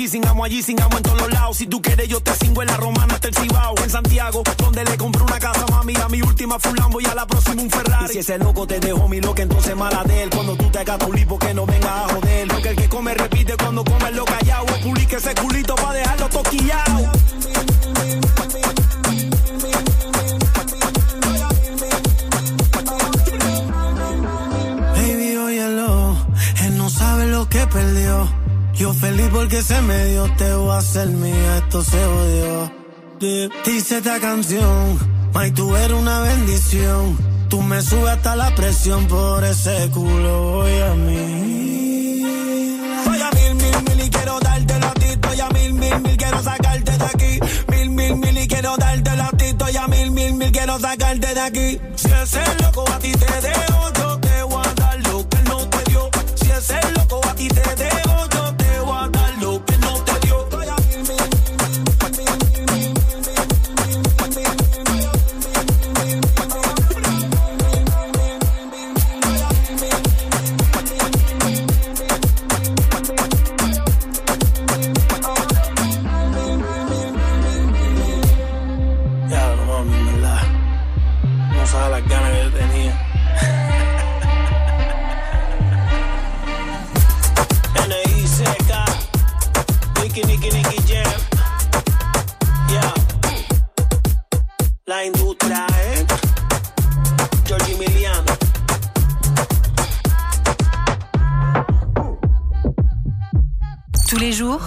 aquí, cingamos allí, cingamos en todos los lados. Si tú quieres, yo te cingo en la romana hasta el Cibao. En Santiago, donde le compré una casa, mami. A mi última fue un Lambo y a la próxima un Ferrari. Y si ese loco te dejó mi loca, entonces mala de él. Cuando tú te hagas tu lipo, que no venga a joder. Porque el que come repite cuando come lo callado. Publique ese culito pa' dejarlo toquillao. Baby, óyelo, él no sabe lo que perdió. Yo feliz porque se me dio, te voy a hacer mía, esto se odió. Dice esta canción, May, tú eres una bendición. Tú me subes hasta la presión por ese culo, voy a mí. Voy a mil, mil, mil y quiero darte la ti. Voy a mil, mil, mil, quiero sacarte de aquí. Mil, mil, mil y quiero darte la ti. Voy a mil, mil, mil, quiero sacarte de aquí. Si ese loco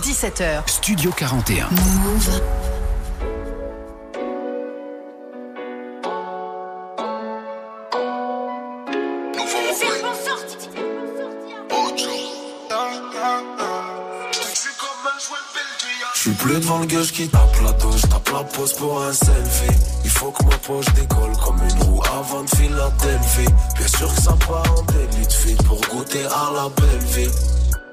17h. Studio 41. Move. Je suis plus devant le gueule qui tape la dos, je tape la pose pour un selfie. Il faut que ma poche décolle comme une roue avant de Philadelphie. Bien sûr que ça part en délit de feed pour goûter à la belle vie.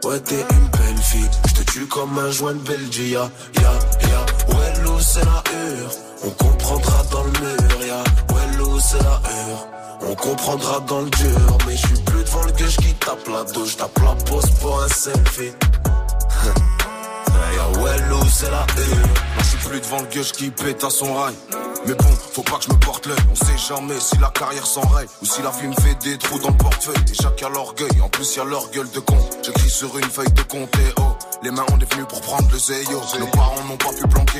Ouais, t'es une belle fille, je te tue comme un joint de Belgique. Ya, ya, ya, ouais, l'eau c'est la hure. On comprendra dans le mur, ya. Ouais, l'eau c'est la hure. On comprendra dans le dur, mais je suis plus devant le gueule qui tape la dos, je tape la pose pour un selfie. Ya ouais, l'eau c'est la. Moi je suis plus devant le gueule qui pète à son rail. Mais bon, faut pas que je me porte l'œil. On sait jamais si la carrière s'enraye ou si la vie me fait des trous dans le portefeuille. Déjà qu'il y a l'orgueil, en plus il y a leur gueule de con. J'écris sur une feuille de compte et oh, les mains on est venus pour prendre le zéyo. Nos parents n'ont pas pu planquer.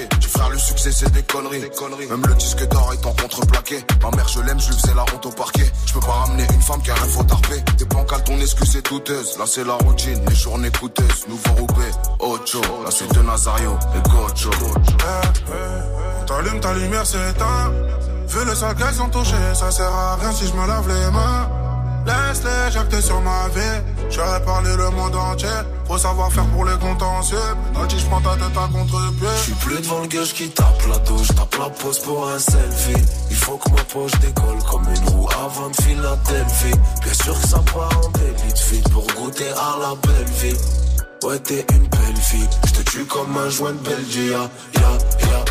Succès c'est des conneries. Même le disque d'or est en contreplaqué. Ma mère je l'aime, je lui faisais la honte au parquet. Je peux pas ramener une femme qui a rien faut tarper. Des pancales, ton excuse est douteuse. Là c'est la routine, les journées coûteuses. Nouveau roupé, Ocho. La suite de Nazario et Gocho. T'allumes ta lumière, c'est éteint. Vu le sale qu'elles ont touché, ça sert à rien si je me lave les mains. Laisse-les jacter sur ma vie. J'aurais parlé le monde entier. Faut savoir faire pour les contentieux. Penalty, je prends ta tête à contre-pied. Je suis plus devant le gueule qui tape la dos, je tape la pose pour un selfie. Il faut que ma poche décolle comme une roue avant de Philadelphie. Bien sûr que ça part en délit de pour goûter à la belle vie. Ouais, t'es une belle fille, je te tue comme un joint de Belgique. Ya, ya, ya.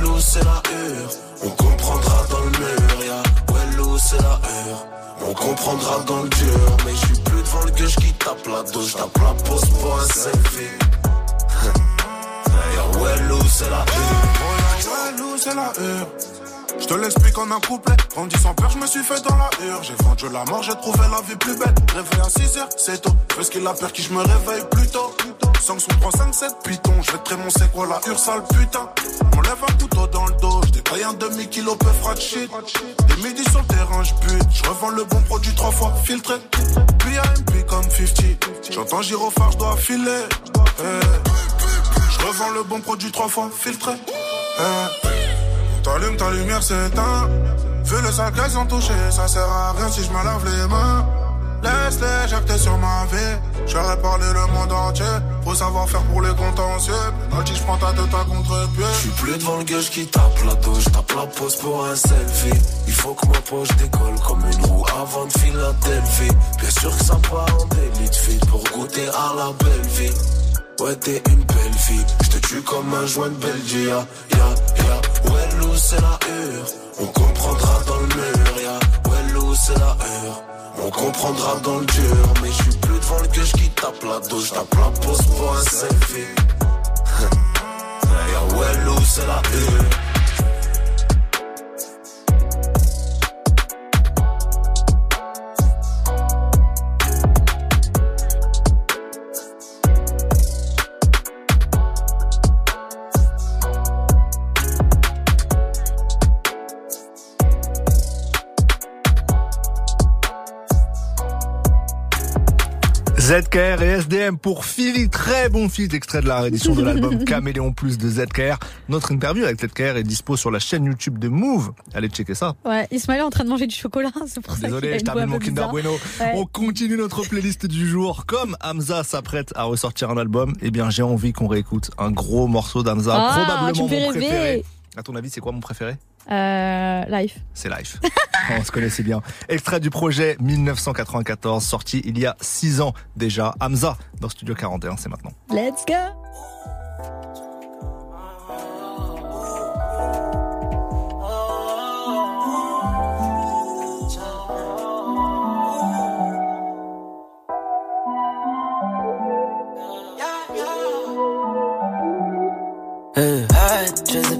L'eau c'est la hure, on comprendra dans le mur. Ya, ouais, l'eau c'est la hure. On comprendra dans le dur, mais je suis plus devant le gueule qui tape la dos, je tape la pose pour un selfie. Ya, ouais, l'eau c'est la hure. L'eau, c'est la hure. Je te l'explique en un couplet. Grandi sans peur, je me suis fait dans la hure. J'ai vendu la mort, j'ai trouvé la vie plus belle. Réveil à 6 heures, c'est tôt. Parce qu'il a peur qui je me réveille plus tôt. Sanction 3, 5, 7, python. Je vais te mon c'est quoi la hure, sale putain? On lève un couteau dans le dos. Détaille un demi-kilo, peu frat shit. Des midi sur le terrain, je bute. Je revends le bon produit trois fois filtré. Puis AMP comme 50. J'entends gyrophare, je dois filer. Eh. Je revends le bon produit trois fois filtré. Eh. T'allumes ta lumière, c'est éteint. Vu le sale qu'elles ont touché, ça sert à rien si je me lave les mains. Laisse-les jacter sur ma vie. J'aurais parlé le monde entier. Faut savoir faire pour les contentieux. Penalty, je prends ta tête à contre-pied. Je suis plus devant le gueule qui tape la dos, je tape la pose pour un selfie. Il faut que ma poche décolle comme une roue avant de Philadelphie. Bien sûr que ça part en délit de pour goûter à la belle vie. Ouais, t'es une belle fille, je te tue comme un joint de Belgique. Ya, ya, ya. Ouais, l'eau c'est la hure, on comprendra dans c'est la heure. On comprendra dans le dur, mais je suis plus devant le que je qui tape la douche, tape la pause pour un selfie. well, c'est la heure. ZKR et SDM pour Philly, très bon feat extrait de la réédition de l'album Caméléon Plus de ZKR. Notre interview avec ZKR est dispo sur la chaîne YouTube de Move. Allez checker ça. Ouais, Ismaël est en train de manger du chocolat, c'est pour ça qu'il a Désolé, je termine mon Kinder. Bueno. Ouais. On continue notre playlist du jour. Comme Hamza s'apprête à ressortir un album, eh bien j'ai envie qu'on réécoute un gros morceau d'Hamza, Ah, probablement mon préféré. À ton avis, c'est quoi mon préféré? Euh, life. C'est Life. On se connaissait bien. Extrait du projet 1994, sorti il y a 6 ans déjà. Hamza dans Studio 41, c'est maintenant. Let's go.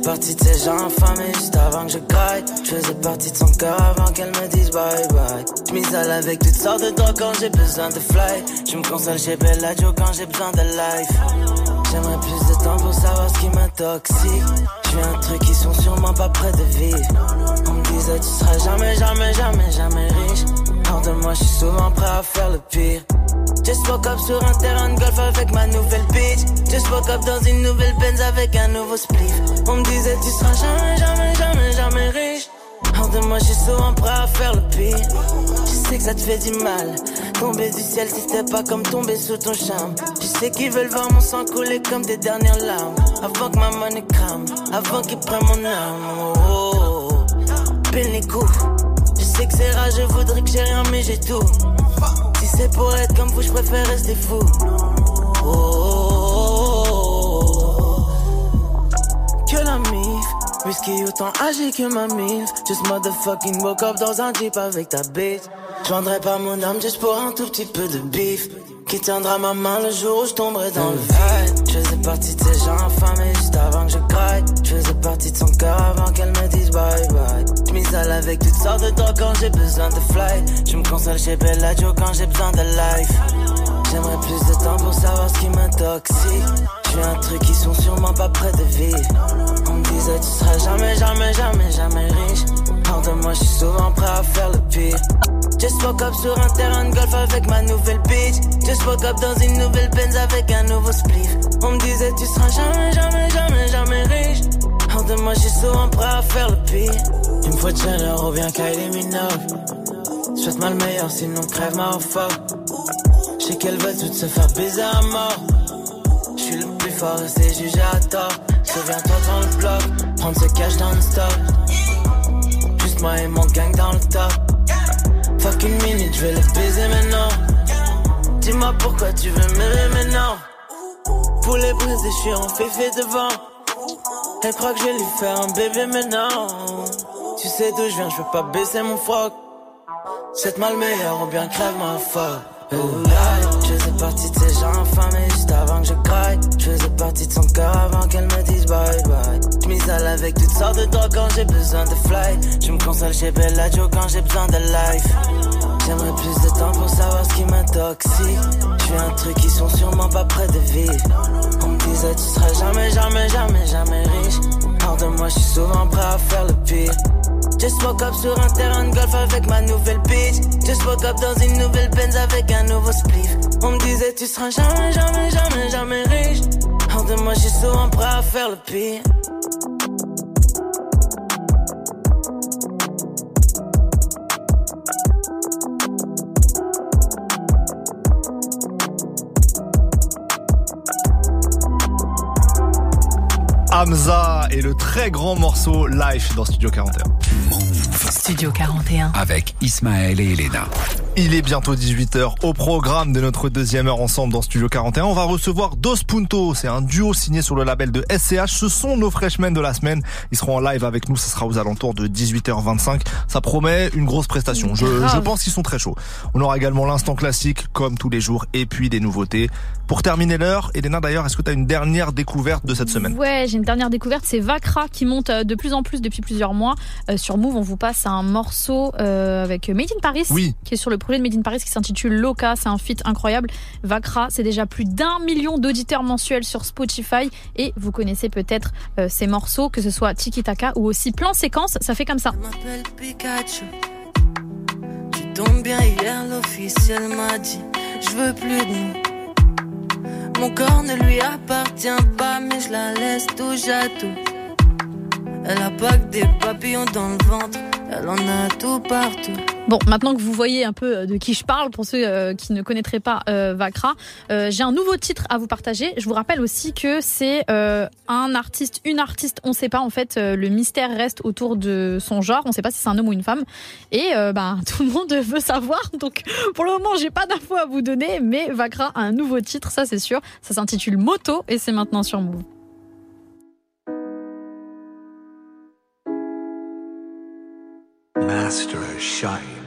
Faisais partie de ces gens infamés juste avant que je graille. Je faisais partie de son cœur avant qu'elle me dise bye bye. Je m'isole avec toutes sortes de drogues quand j'ai besoin de fly. Je me console chez Bellagio quand j'ai besoin de life. J'aimerais plus de temps pour savoir ce qui m'intoxique. Je un truc qui sont sûrement pas près de vivre. On me disait tu seras jamais, jamais, jamais, jamais riche. Hors de moi, je suis souvent prêt à faire le pire. Just woke up sur un terrain de golf avec ma nouvelle bitch. Just woke up dans une nouvelle Benz avec un nouveau spliff. On me disait tu seras jamais, jamais, jamais, jamais riche. Hors de moi, je suis souvent prêt à faire le pire. Je sais que ça te fait du mal. Tomber du ciel, c'était pas comme tomber sous ton charme. Je sais qu'ils veulent voir mon sang couler comme des dernières larmes. Avant que ma money crame, avant qu'ils prennent mon âme. Oh, oh, oh. Pile. Je sais que c'est rare, je voudrais que j'ai rien, mais j'ai tout. C'est pour être comme vous, je préfère rester fou. Oh. Que la mif, whisky autant âgé que ma mif. Just motherfucking woke up dans un jeep avec ta bitch. Je vendrais pas mon âme juste pour un tout petit peu de bif. Qui tiendra ma main le jour où je tomberai dans le vide. Je faisais partie de ces gens affamés juste avant que je graille. Je faisais partie de son cœur avant qu'elle me dise bye bye. Je m'isole avec toutes sortes de drogues quand j'ai besoin de fly. Je me console chez Bellagio quand j'ai besoin de life. J'aimerais plus de temps pour savoir ce qui m'intoxique. Je fais un truc qui sont sûrement pas près de vivre. On me disait tu seras jamais, jamais, jamais, jamais riche. Hors de moi, je suis souvent prêt à faire le pire. Just woke up sur un terrain de golf avec ma nouvelle bitch. Just woke up dans une nouvelle Benz avec un nouveau spliff. On me disait tu seras jamais, jamais, jamais, jamais riche. Hors de moi, je suis souvent prêt à faire le pire. Une fois de chaleur, bien Kylie Minogue. Souhaite-moi le meilleur, sinon crève ma fuck. Je sais qu'elle veut toutes se faire baiser à mort. Je suis le plus fort et c'est jugé à tort. Souviens-toi dans le bloc, prendre ce cash dans le stop. Juste moi et mon gang dans le top. Fuck une minute, je vais le baiser maintenant. Dis-moi pourquoi tu veux m'aimer maintenant. Pour les briser, je suis en féfé devant. Elle croit que je vais lui faire un bébé maintenant. Tu sais d'où je viens, je veux pas baisser mon froc. C'est mal meilleur ou bien crève ma fuck. Je faisais partie de ces gens infamés juste avant que je craque. Je partie de son avant qu'elle me dise bye bye. Je m'isole avec toutes sortes de drogues quand j'ai besoin de fly. Je me console chez Bellagio quand j'ai besoin de life. J'aimerais plus de temps pour savoir ce qui m'intoxique. Je fais un truc qui sont sûrement pas près de vivre. On me disait tu seras jamais, jamais, jamais, jamais riche. Hors de moi, je suis souvent prêt à faire le pire. Just woke up sur un terrain de golf avec ma nouvelle bitch. Just woke up dans une nouvelle Benz avec un nouveau spliff. On me disait tu seras jamais, jamais, jamais, jamais riche. Hors de moi, je suis souvent prêt à faire le pire. Hamza et le très grand morceau Life dans Studio 41. Studio 41. Avec Ismaël et Elena. Il est bientôt 18h au programme de notre deuxième heure ensemble dans Studio 41. On va recevoir Dos Punto. C'est un duo signé sur le label de SCH. Ce sont nos freshmen de la semaine. Ils seront en live avec nous. Ce sera aux alentours de 18h25. Ça promet une grosse prestation. Je, je pense qu'ils sont très chauds. On aura également l'instant classique comme tous les jours et puis des nouveautés. Pour terminer l'heure, Elena d'ailleurs, est-ce que tu as une dernière découverte de cette semaine? Ouais, j'ai une dernière découverte, c'est Vakra qui monte euh, de plus en plus depuis plusieurs mois. Euh, sur Move, on vous passe un morceau euh, avec Made in Paris, Oui. qui est sur le projet de Made in Paris qui s'intitule Loca. C'est un feat incroyable. Vakra, c'est déjà plus d'un million d'auditeurs mensuels sur Spotify et vous connaissez peut-être euh, ces morceaux, que ce soit Tiki Taka ou aussi Plan Séquence. Ça fait comme ça. Pikachu. Tu tombes bien hier, l'officiel m'a dit Je veux plus de nous. Mon corps ne lui appartient pas, mais je la laisse touche à tout. Elle a pas que des papillons dans le ventre, elle en a tout partout. Bon, maintenant que vous voyez un peu euh, de qui je parle, pour ceux euh, qui ne connaîtraient pas euh, Vakra, euh, j'ai un nouveau titre à vous partager. Je vous rappelle aussi que c'est un artiste, une artiste, on ne sait pas en fait, le mystère reste autour de son genre, on ne sait pas si c'est un homme ou une femme, et bah, tout le monde veut savoir. Donc pour le moment, j'ai pas d'infos à vous donner, mais Vakra a un nouveau titre, ça c'est sûr. Ça s'intitule Moto et c'est maintenant sur Move. Master Shine.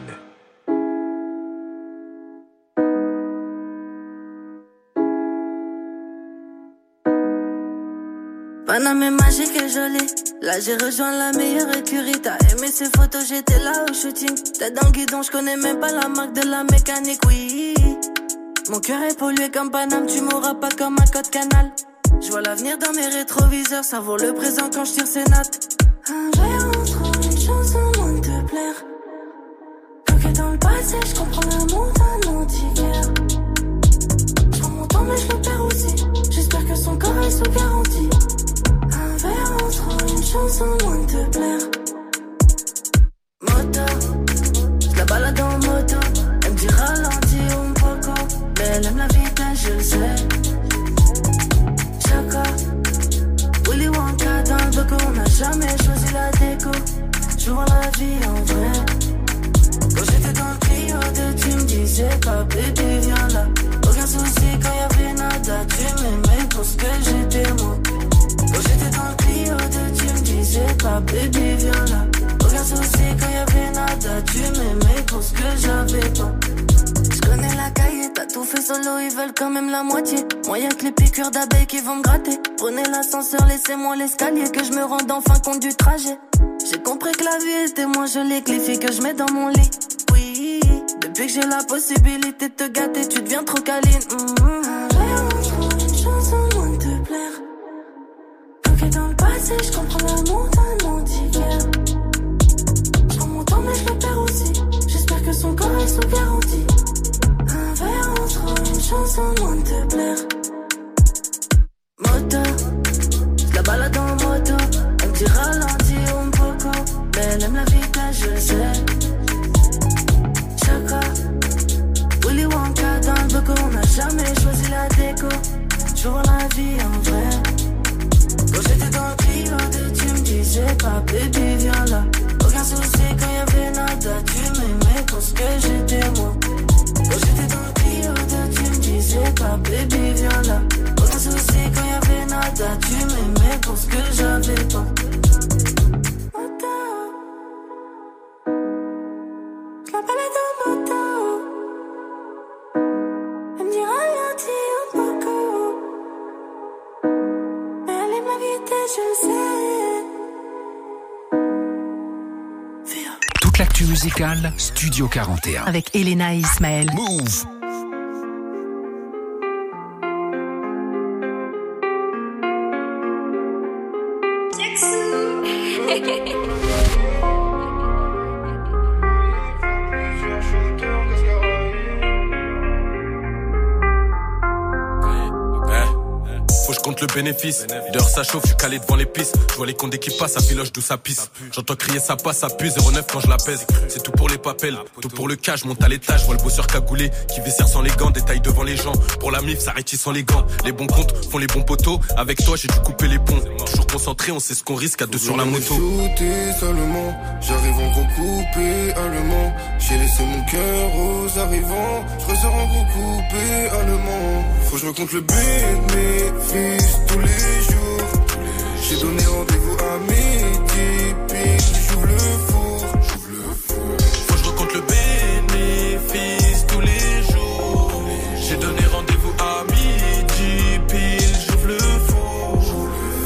Paname est magique et jolie. Là, j'ai rejoint la meilleure écurie. T'as aimé ces photos, j'étais là au shooting. Tête dans le guidon, je connais même pas la marque de la mécanique, oui. Mon cœur est pollué comme Paname, tu m'auras pas comme un code canal. Je vois l'avenir dans mes rétroviseurs, ça vaut le présent quand je tire ces notes. Un joyeux entre une chance en moins de te plaire. Bloqué dans le passé, je comprends l'amour d'un antiquaire. Je prends mon temps, mais je le perds aussi. J'espère que son corps est sous garantie. En moins de te plaire. Moto, je la balade en moto. Elle me dit ralenti un poco. Mais elle aime la vitesse, je le sais. Choco, Willy Wonka dans le boco. On n'a jamais choisi la déco. Je vois la vie en vrai. Quand j'étais dans le trio de tu me disais pas bébé viens là Aucun souci quand y'avait nada Tu m'aimais pour ce que j'étais quand même la moitié. Moyen que les piqûres d'abeilles qui vont me gratter. Prenez l'ascenseur, laissez-moi l'escalier, que je me rende enfin compte du trajet. J'ai compris que la vie était moins jolie que les filles que je mets dans mon lit. Oui, depuis que j'ai la possibilité de te gâter, tu deviens trop câline. Mhm. une moins te plaire. Le passé, je comprends l'amour d'un mon temps, mais je le perds aussi. J'espère que son corps est sous garantie. Un moins de te plaire. Moto, la balade en moto. Me dit ralenti un poco. Mais elle aime la vitesse, je sais. Choco, Willy Wonka dans le boco. On n'a jamais choisi la déco. Je vois la vie en vrai. Quand j'étais dans le de tu me disais pas bébé viens là Aucun souci quand y'avait nada Tu m'aimais pour ce que j'étais moi j'étais dans le disais pas bébé viens là. Aucun souci quand y'avait nada Tu m'aimais pour ce que j'avais pas. Toute l'actu musicale, Studio 41. Avec Elena et Ismaël. Move. Bénéfice. Dehors ça chauffe, je suis calé devant les pistes. Je vois les comptes qui passent, ça filoche d'où ça pisse. J'entends crier ça passe, ça pue 09 quand je la pèse. C'est tout pour les papels, tout pour le cash, monte à l'étage, je vois le bosseur cagoulé qui vaissère sans les gants, détaille devant les gens. Pour la mif, ça sans les gants. Les bons comptes font les bons poteaux. Avec toi, j'ai dû couper les ponts. Toujours concentré, on sait ce qu'on risque à deux sur la moto. Seulement, j'arrive en gros coupé allemand. J'ai laissé mon cœur aux arrivants. Je ressors en gros coupé allemand. Faut que je me compte le bénéfice tous les jours. J'ai donné rendez-vous à midi, pile, j'ouvre le four. Faut que je recompte le bénéfice tous les jours. J'ai donné rendez-vous à midi, pile, j'ouvre le four.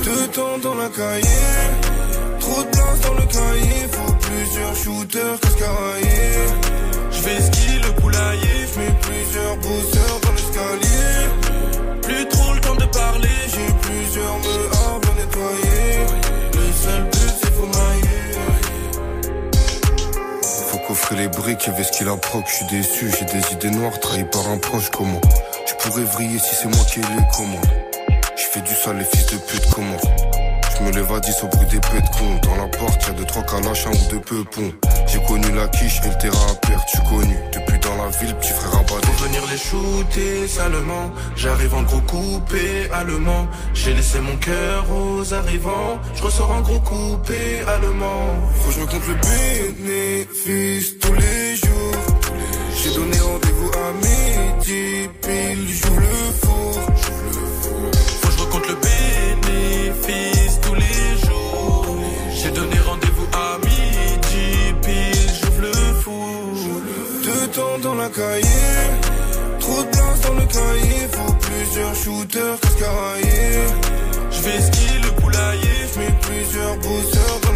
Deux temps dans la cahier, trop de place dans le cahier. Faut plusieurs shooters cascaraillés. Je vais skier le poulailler. J'mets plusieurs bosseurs les briques, y'avait ce qu'il a proc, je suis déçu, j'ai des idées noires, trahi par un proche, comment Tu pourrais vriller si c'est moi qui ai les commandes. Je fais du sale, les fils de pute comment? Je me lève à 10 au bruit des pets de con. Dans la porte, y'a deux, trois calaches, un ou deux peupons. J'ai connu la quiche et le terrain à perdre, tu connu. Depuis dans la ville, petit frère abattu. Pour venir les shooter salement, j'arrive en gros coupé allemand. J'ai laissé mon cœur aux arrivants, je ressors en gros coupé allemand. Faut que je me compte le bénéfice tous les jours. J'ai donné rendez-vous à midi, pile, j'ouvre le four. Plusieurs shooters cascaraillés. Je vais skier le poulailler. J'mets plusieurs bosseurs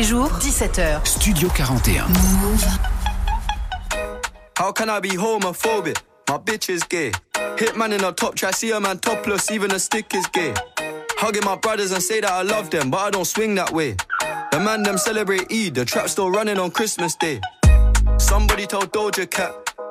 les jours, 17h. Studio 41. How can I be homophobic? My bitch is gay. Hitman in a top try, see a man topless, even a stick is gay. Hugging my brothers and say that I love them, but I don't swing that way. The man them celebrate Eid, the trap still running on Christmas Day. Somebody told Doja Cat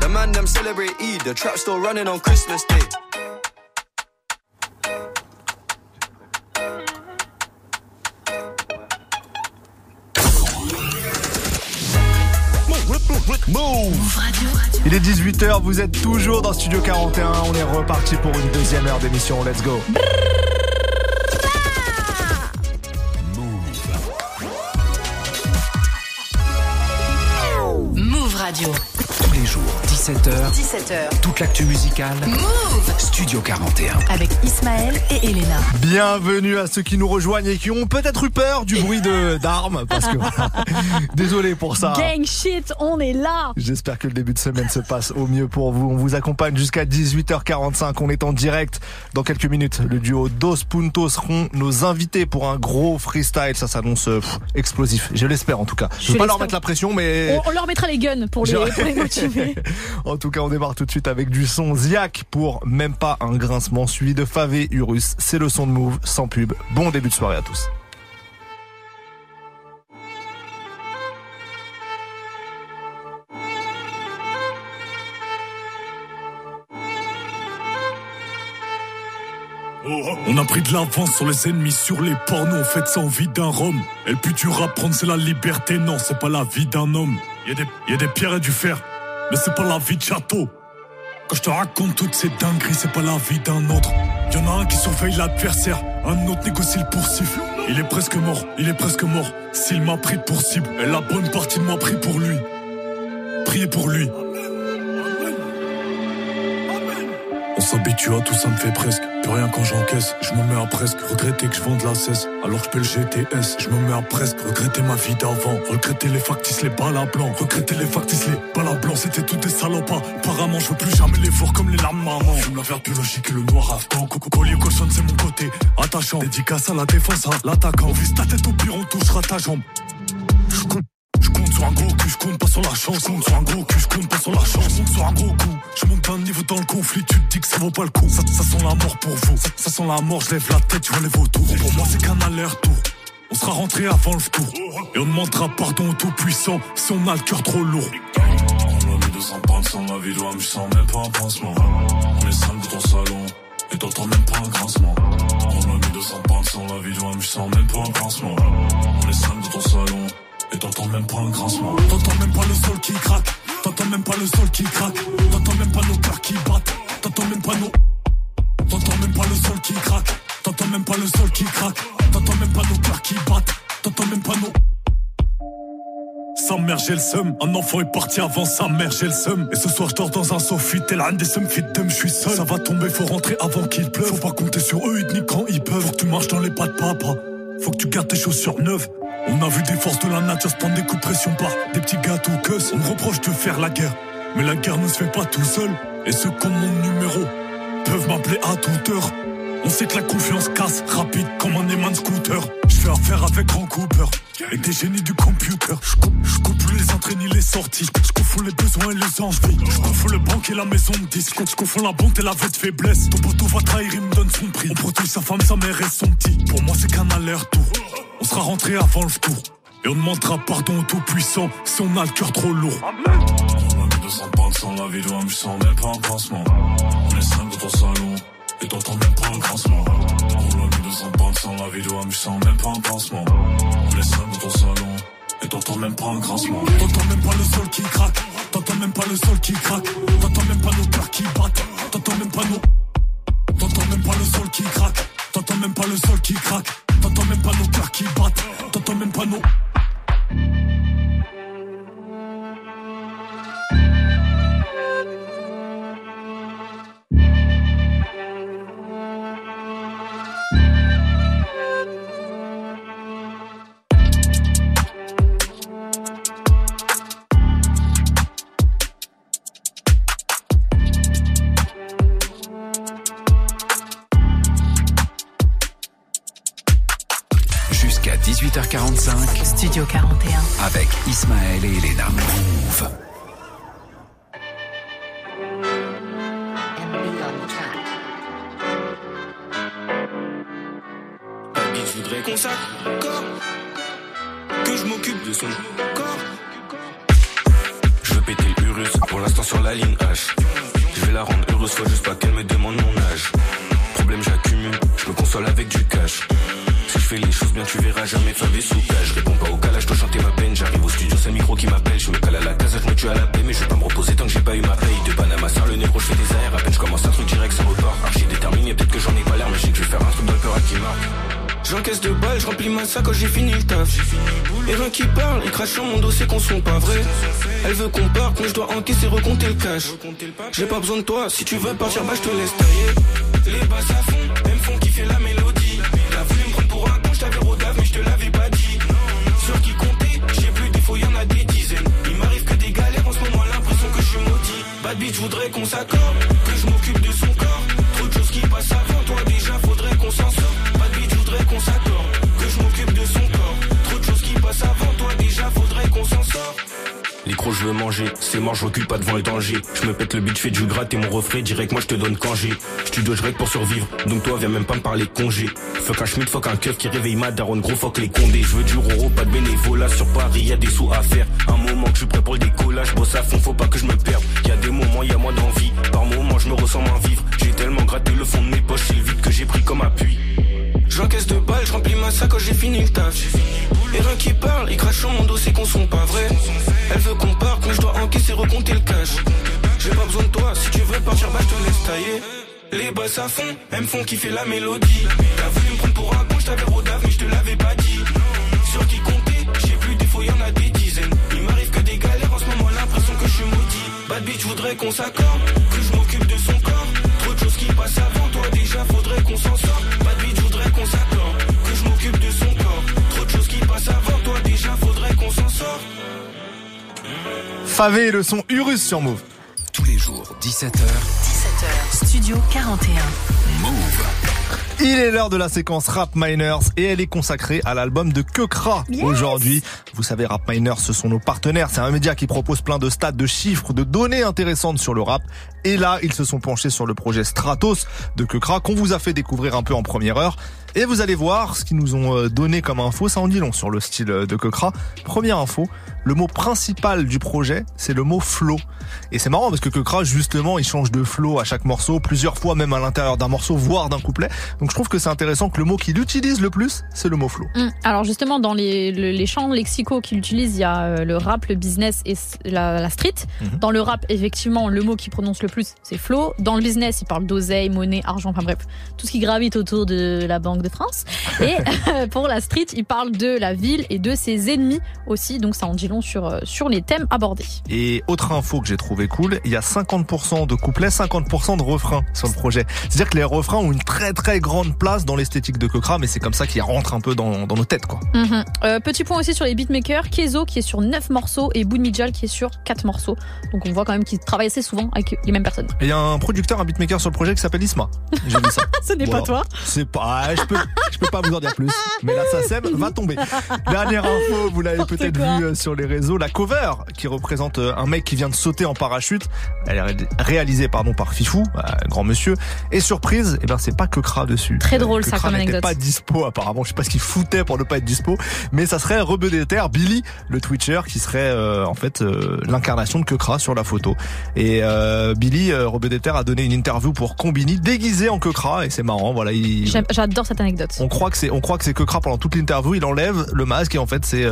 The man them celebrate the trap still running on Christmas Day. Il est 18h, vous êtes toujours dans Studio 41, on est reparti pour une deuxième heure d'émission, let's go Radio. Tous les jours, 17h. 17h. Toute l'actu musicale. Move Studio 41. Avec Ismaël et Elena. Bienvenue à ceux qui nous rejoignent et qui ont peut-être eu peur du bruit de d'armes, parce que voilà. désolé pour ça. Gang shit, on est là. J'espère que le début de semaine se passe au mieux pour vous. On vous accompagne jusqu'à 18h45. On est en direct dans quelques minutes. Le duo Dos Puntos seront nos invités pour un gros freestyle. Ça s'annonce euh, pff, explosif. Je l'espère en tout cas. Je Je veux pas leur mettre la pression, mais On, on leur mettra les guns pour les, Je- pour les en tout cas, on démarre tout de suite avec du son Ziac pour même pas un grincement suivi de Favé Urus. C'est le son de Move sans pub. Bon début de soirée à tous. On a pris de l'avance sur les ennemis, sur les pornos, on fait ça en vie d'un rhum. Et puis tu rap, prendre c'est la liberté, non, c'est pas la vie d'un homme. Y'a y a des pierres et du fer, mais c'est pas la vie de château. Quand je te raconte toutes ces dingueries, c'est pas la vie d'un autre. Y en a un qui surveille l'adversaire, un autre négocie le poursuivre. Il est presque mort, il est presque mort. S'il m'a pris pour cible, et la bonne partie de moi pris pour lui. Priez pour lui. On s'habitue à tout, ça me fait presque. Plus rien quand j'encaisse, je me mets à presque. Regretter que je vends de la cesse, alors je paie le GTS. Je me mets à presque. Regretter ma vie d'avant. Regretter les factices, les balles à. Regretter les factices, les balles à blanc. C'était tout des salopas. Apparemment, je veux plus jamais les voir comme les larmes maman. Fume la verte biologique et le noir afghan. Coco collier cochonne, c'est mon côté. Attachant. Dédicace à la défense, à l'attaquant. Vise ta tête au pire, on touchera ta jambe. Je compte sur un gros cul, je compte pas sur la chance. Je sur un gros cul, je compte pas sur la chance. Je sur un gros coup. Je monte d'un niveau dans le conflit, tu te dis que ça vaut pas le coup. Ça, ça sent la mort pour vous. Ça, ça sent la mort, je lève la tête, tu vois les vautours. Pour moi, c'est qu'un aller-retour. On sera rentré avant le tour. Et on demandera pardon au tout-puissant si on a le cœur trop lourd. On a mis 200 pounds sans ma vie, je sens même pas un pincement. On est cinq dans ton salon, et t'entends même pas un grincement. On a mis 200 pounds sans la vie, je sens même pas un pincement. On est cinq dans ton salon, et t'entends même pas un grincement. T'entends même pas le sol qui craque. T'entends même pas le sol qui craque. T'entends même pas nos cœurs qui battent. T'entends même pas nos. T'entends même pas le sol qui craque. T'entends même pas le sol qui craque. T'entends même pas nos cœurs qui battent. T'entends même pas nos. Sa mère, j'ai le seum. Un enfant est parti avant sa mère, j'ai le seum. Et ce soir, je dors dans un sofi. Tel un des seums fit je suis seul. Ça va tomber, faut rentrer avant qu'il pleuve. Faut pas compter sur eux, ils quand ils peuvent. Faut que tu marches dans les pas de papa. Faut que tu gardes tes chaussures neuves. On a vu des forces de la nature se prendre des coups de pression par des petits gâteaux que On me reproche de faire la guerre. Mais la guerre ne se fait pas tout seul. Et ceux qui ont mon numéro peuvent m'appeler à toute heure. On sait que la confiance casse rapide comme un Eman scooter. Je fais affaire avec Grand Cooper et des génies du computer. Je coupe, plus les entrées ni les sorties. Je confonds les besoins et les envies. Je confonds le banque et la maison de disque. Je confonds la bonté et la vraie de faiblesse. Ton poteau va trahir, il me donne son prix. On protège sa femme, sa mère et son petit. Pour moi, c'est qu'un aller-retour. On sera rentré avant le tour. Et on demandera pardon au tout-puissant si on a le cœur trop lourd. On a mis 200 pounds sans la vie, je sens même pas un pincement. On est cinq dans ton salon, et t'entends même pas. On a mis 200 pounds sans la vie, je sens même pas un pincement. On est cinq dans ton salon, et t'entends même pas un grincement. T'entends même pas le sol qui craque. T'entends même pas le sol qui craque. T'entends même pas nos cœurs qui battent. T'entends même pas nos. T'entends même pas le sol qui craque. T'entends même pas le sol qui craque. T'entends même pas nos cœurs qui battent. T'entends même pas nos. Je veux péter l'Urus, pour l'instant sur la ligne H. Je vais la rendre heureuse, faut juste pas qu'elle me demande mon âge. Problème, j'accumule, je me console avec du cash. Si je fais les choses bien, tu verras jamais favé sous. Je réponds pas au calage, je dois chanter ma peine. J'arrive au studio, c'est le micro qui m'appelle. Je me cale à la casa, je me tue à la paix, mais je vais pas me reposer tant que j'ai pas eu ma paye. De Panama, sur le négro, je fais des airs. À peine je commence un truc direct, ça repart. Archi déterminé, peut-être que j'en ai pas l'air, mais je sais faire un truc peur à qui marque. J'encaisse de balles, je remplis ma sac quand j'ai fini le taf. Et rien qui parle, ils crachent sur mon dossier qu'on sont pas vrais. Elle veut qu'on parte, mais je dois encaisser, recompter le cash. J'ai pas besoin de toi, si tu veux partir, bah je te laisse tailler. Les basses à fond, elles me font kiffer la mélodie. T'as voulu me prendre pour un con, je t'avais rodave, mais je te l'avais pas dit. Sur qui compter, j'ai plus des fois, y'en a des dizaines. Il m'arrive que des galères, en ce moment l'impression que je suis maudit. Bad bitch, voudrais qu'on s'accorde, je c'est mort, je recule pas devant le danger. Je me pète le je fais du gratte et mon refrain direct, moi je te donne congé. Studio, je règle pour survivre, donc toi viens même pas me parler congé. Fuck un schmidt, fuck un keuf qui réveille ma daronne, gros fuck les condés. Je veux du roro, pas de bénévolat sur Paris, y des sous à faire. Un moment que je suis prêt pour le décollage, bosse à fond, faut pas que je me perde. Y a des moments, y a moins d'envie, par moments je me ressens moins vivre. J'ai tellement gratté le fond de mes poches, c'est le vide que j'ai pris comme ça quand j'ai fini le taf. Et rien qui parle, il crache sur mon dos, c'est qu'on sont pas vrais. Elle veut qu'on parte, mais je dois encaisser, recompter le cash. J'ai pas besoin de toi, si tu veux partir, bah je te laisse tailler. Les basses à fond, elles me font kiffer la mélodie. T'as voulu me prendre pour un con, je t'avais rodave, mais je te l'avais pas dit. Sur qui compter, j'ai plus des fois, y en a des dizaines. Il m'arrive que des galères en ce moment, l'impression que je suis maudit. Bad bitch, voudrais qu'on s'accorde, Favé le son Urus sur Move. Tous les jours, 17h. 17h, Studio 41. Move. Il est l'heure de la séquence Rap Miners et elle est consacrée à l'album de Kekra aujourd'hui. Vous savez, Rap Miners, ce sont nos partenaires. C'est un média qui propose plein de stats, de chiffres, de données intéressantes sur le rap. Et là, ils se sont penchés sur le projet Stratos de Kekra qu'on vous a fait découvrir un peu en première heure. Et vous allez voir ce qu'ils nous ont euh, donné comme info, ça en dit long sur le style euh, de Kekra. Première info, le mot principal du projet, c'est le mot flow. Et c'est marrant parce que Kekra, justement, il change de flow à chaque morceau, plusieurs fois même à l'intérieur d'un morceau, voire d'un couplet. Donc je trouve que c'est intéressant que le mot qu'il utilise le plus, c'est le mot flow. Hum, Alors justement, dans les, le- les champs lexicaux qu'il utilise, il y a euh, le rap, le business et la street. Mhm. Dans le rap, effectivement, le mot qu'il prononce le plus, c'est flow. Dans le business, il parle d'oseille, monnaie, argent, enfin bref, tout ce qui gravite autour de la Banque de France. Et euh, pour la street, il parle de la ville et de ses ennemis aussi. Donc ça en dit long sur, euh, sur les thèmes abordés. Et autre info que j'ai trouvé cool, il y a 50% de couplets, 50% de refrains sur le projet. C'est-à-dire que les refrains ont une très très grande place dans l'esthétique de Kekra, mais c'est comme ça qu'ils rentrent un peu dans, dans nos têtes, quoi. Mhm. Euh, petit point aussi sur les beatmakers, Kezo qui est sur 9 morceaux et Boud Mijal qui est sur 4 morceaux. Donc on voit quand même qu'ils travaillent assez souvent avec les mêmes personnes. Et il y a un producteur, un beatmaker sur le projet qui s'appelle Isma. J'ai vu ça. Ce n'est pas toi. C'est pas, ah, je peux, je peux pas vous en dire plus. Mais la SACEM va tomber. Dernière info, vous l'avez peut-être vu euh, sur les réseaux, la cover qui représente euh, un mec qui vient de sauter en parachute. Elle est ré- réalisée, pardon, par Fifou, grand monsieur. Et surprise, eh ben, c'est pas que Kra dessus. Très drôle, Que ça, Kra comme anecdote. pas dispo, apparemment. Je sais pas ce qu'il foutait pour ne pas être dispo. Mais ça serait Rebeu des Terres, Billy, le Twitcher, qui serait, euh, en fait, euh, l'incarnation de Kekra sur la photo. Et euh, Billy, Rebeu des Terres, a donné une interview pour Combini, déguisé en Kekra. Et c'est marrant, voilà. Il, J'adore cette anecdote. on croit que c'est on croit que c'est Kekra pendant toute l'interview, il enlève le masque et en fait c'est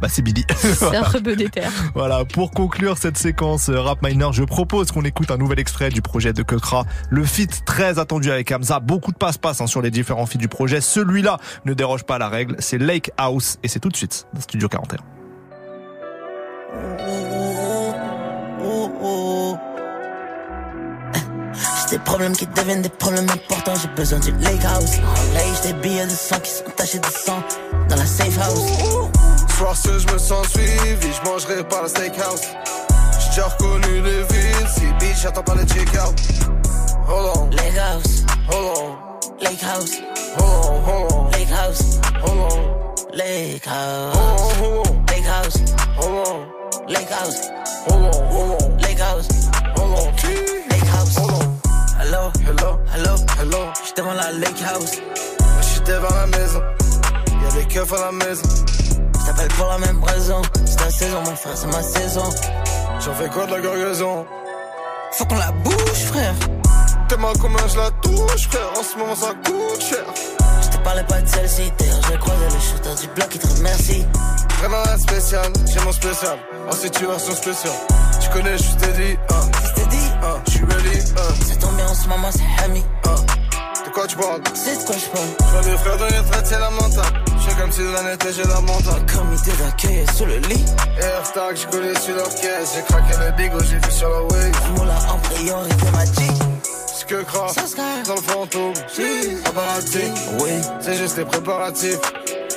bah c'est Billy. C'est un rebeu des terres. voilà, pour conclure cette séquence Rap Miner, je propose qu'on écoute un nouvel extrait du projet de Kekra, le feat très attendu avec Hamza, beaucoup de passe-passe hein, sur les différents feats du projet. Celui-là ne déroge pas à la règle, c'est Lake House et c'est tout de suite dans Studio 41. J'ai des problèmes qui deviennent des problèmes importants, j'ai besoin du lake house. En lait, j'ai des billets de sang qui sont tachés de sang dans la safe house. Soir ce je me sens suivi, je mangerai par la steakhouse. J'ai déjà reconnu les villes, si bitch, j'attends pas le check-out. Hold on, Lake house, hold on, lake house, hold on, hold on, lake house, hold on, lake house, hold on, lake house, hold on, lake house, hold on, hold on, lake house, hold on, lake house. hold on. Hello, Hello, hello, hello, j'suis devant la lake house. je suis devant la maison. Y'a des keufs à la maison. J't'appelle pour la même raison. C'est ta saison, mon frère, c'est ma saison. J'en fais quoi de la gargaison Faut qu'on la bouge, frère. Tellement combien je la touche, frère. En ce moment ça coûte cher. J'te parlais pas de celle-ci, d'ailleurs, j'ai croisé le shooter du bloc qui te remercie. Vraiment un spécial, j'ai mon spécial. En situation spéciale. Tu connais, je t'ai dit, hein. Je t'ai dit, hein. Je suis ready, hein. ça tombe bien en ce moment, c'est Hami. hein. De quoi tu parles? C'est de quoi je parle. Je vois mes frères donner traiter la mentale. Je comme si de la était, j'ai la mentale. Comité d'accueil est sous le lit. Airstack, je collé sur caisse. J'ai craqué le bigo, j'ai vu sur la wave. La moula en priorité m'a dit. Ce que gagne. dans le fantôme. Paparazzi, Oui, c'est juste les préparatifs.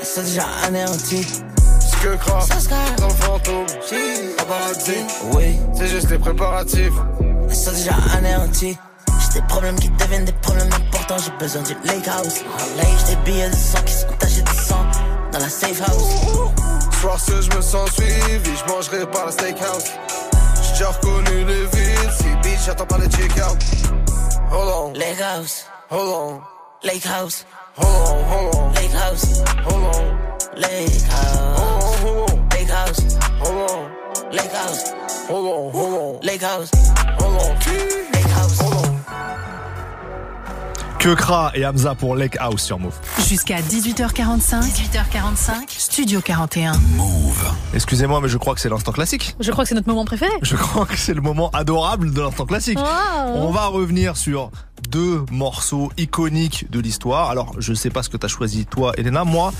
c'est déjà anéanti. Ce que gagne. dans le fantôme. Paparazzi, Oui, c'est juste les préparatifs. c'est déjà anéanti. J'ai des problèmes qui deviennent des problèmes importants. J'ai besoin du lake house. J'ai des billets de sang qui sont tachés de sang dans la safe house. Soir ce je me sens suivi, je mangerai par la steakhouse. J'ai déjà reconnu les villes, si bitch, j'attends pas le check-out. Hold on, Lake house, hold on, lake house, hold on, hold on, lake house, hold on, lake house, hold on, lake house, hold on, lake house, hold on, hold on, lake house, hold on, lake house. hold on. Kekra et Hamza pour Lake House sur Move. Jusqu'à 18h45. 18h45. Studio 41. Move. Excusez-moi, mais je crois que c'est l'instant classique. Je crois que c'est notre moment préféré. Je crois que c'est le moment adorable de l'instant classique. Wow. On va revenir sur deux morceaux iconiques de l'histoire. Alors, je sais pas ce que t'as choisi toi, Elena. Moi,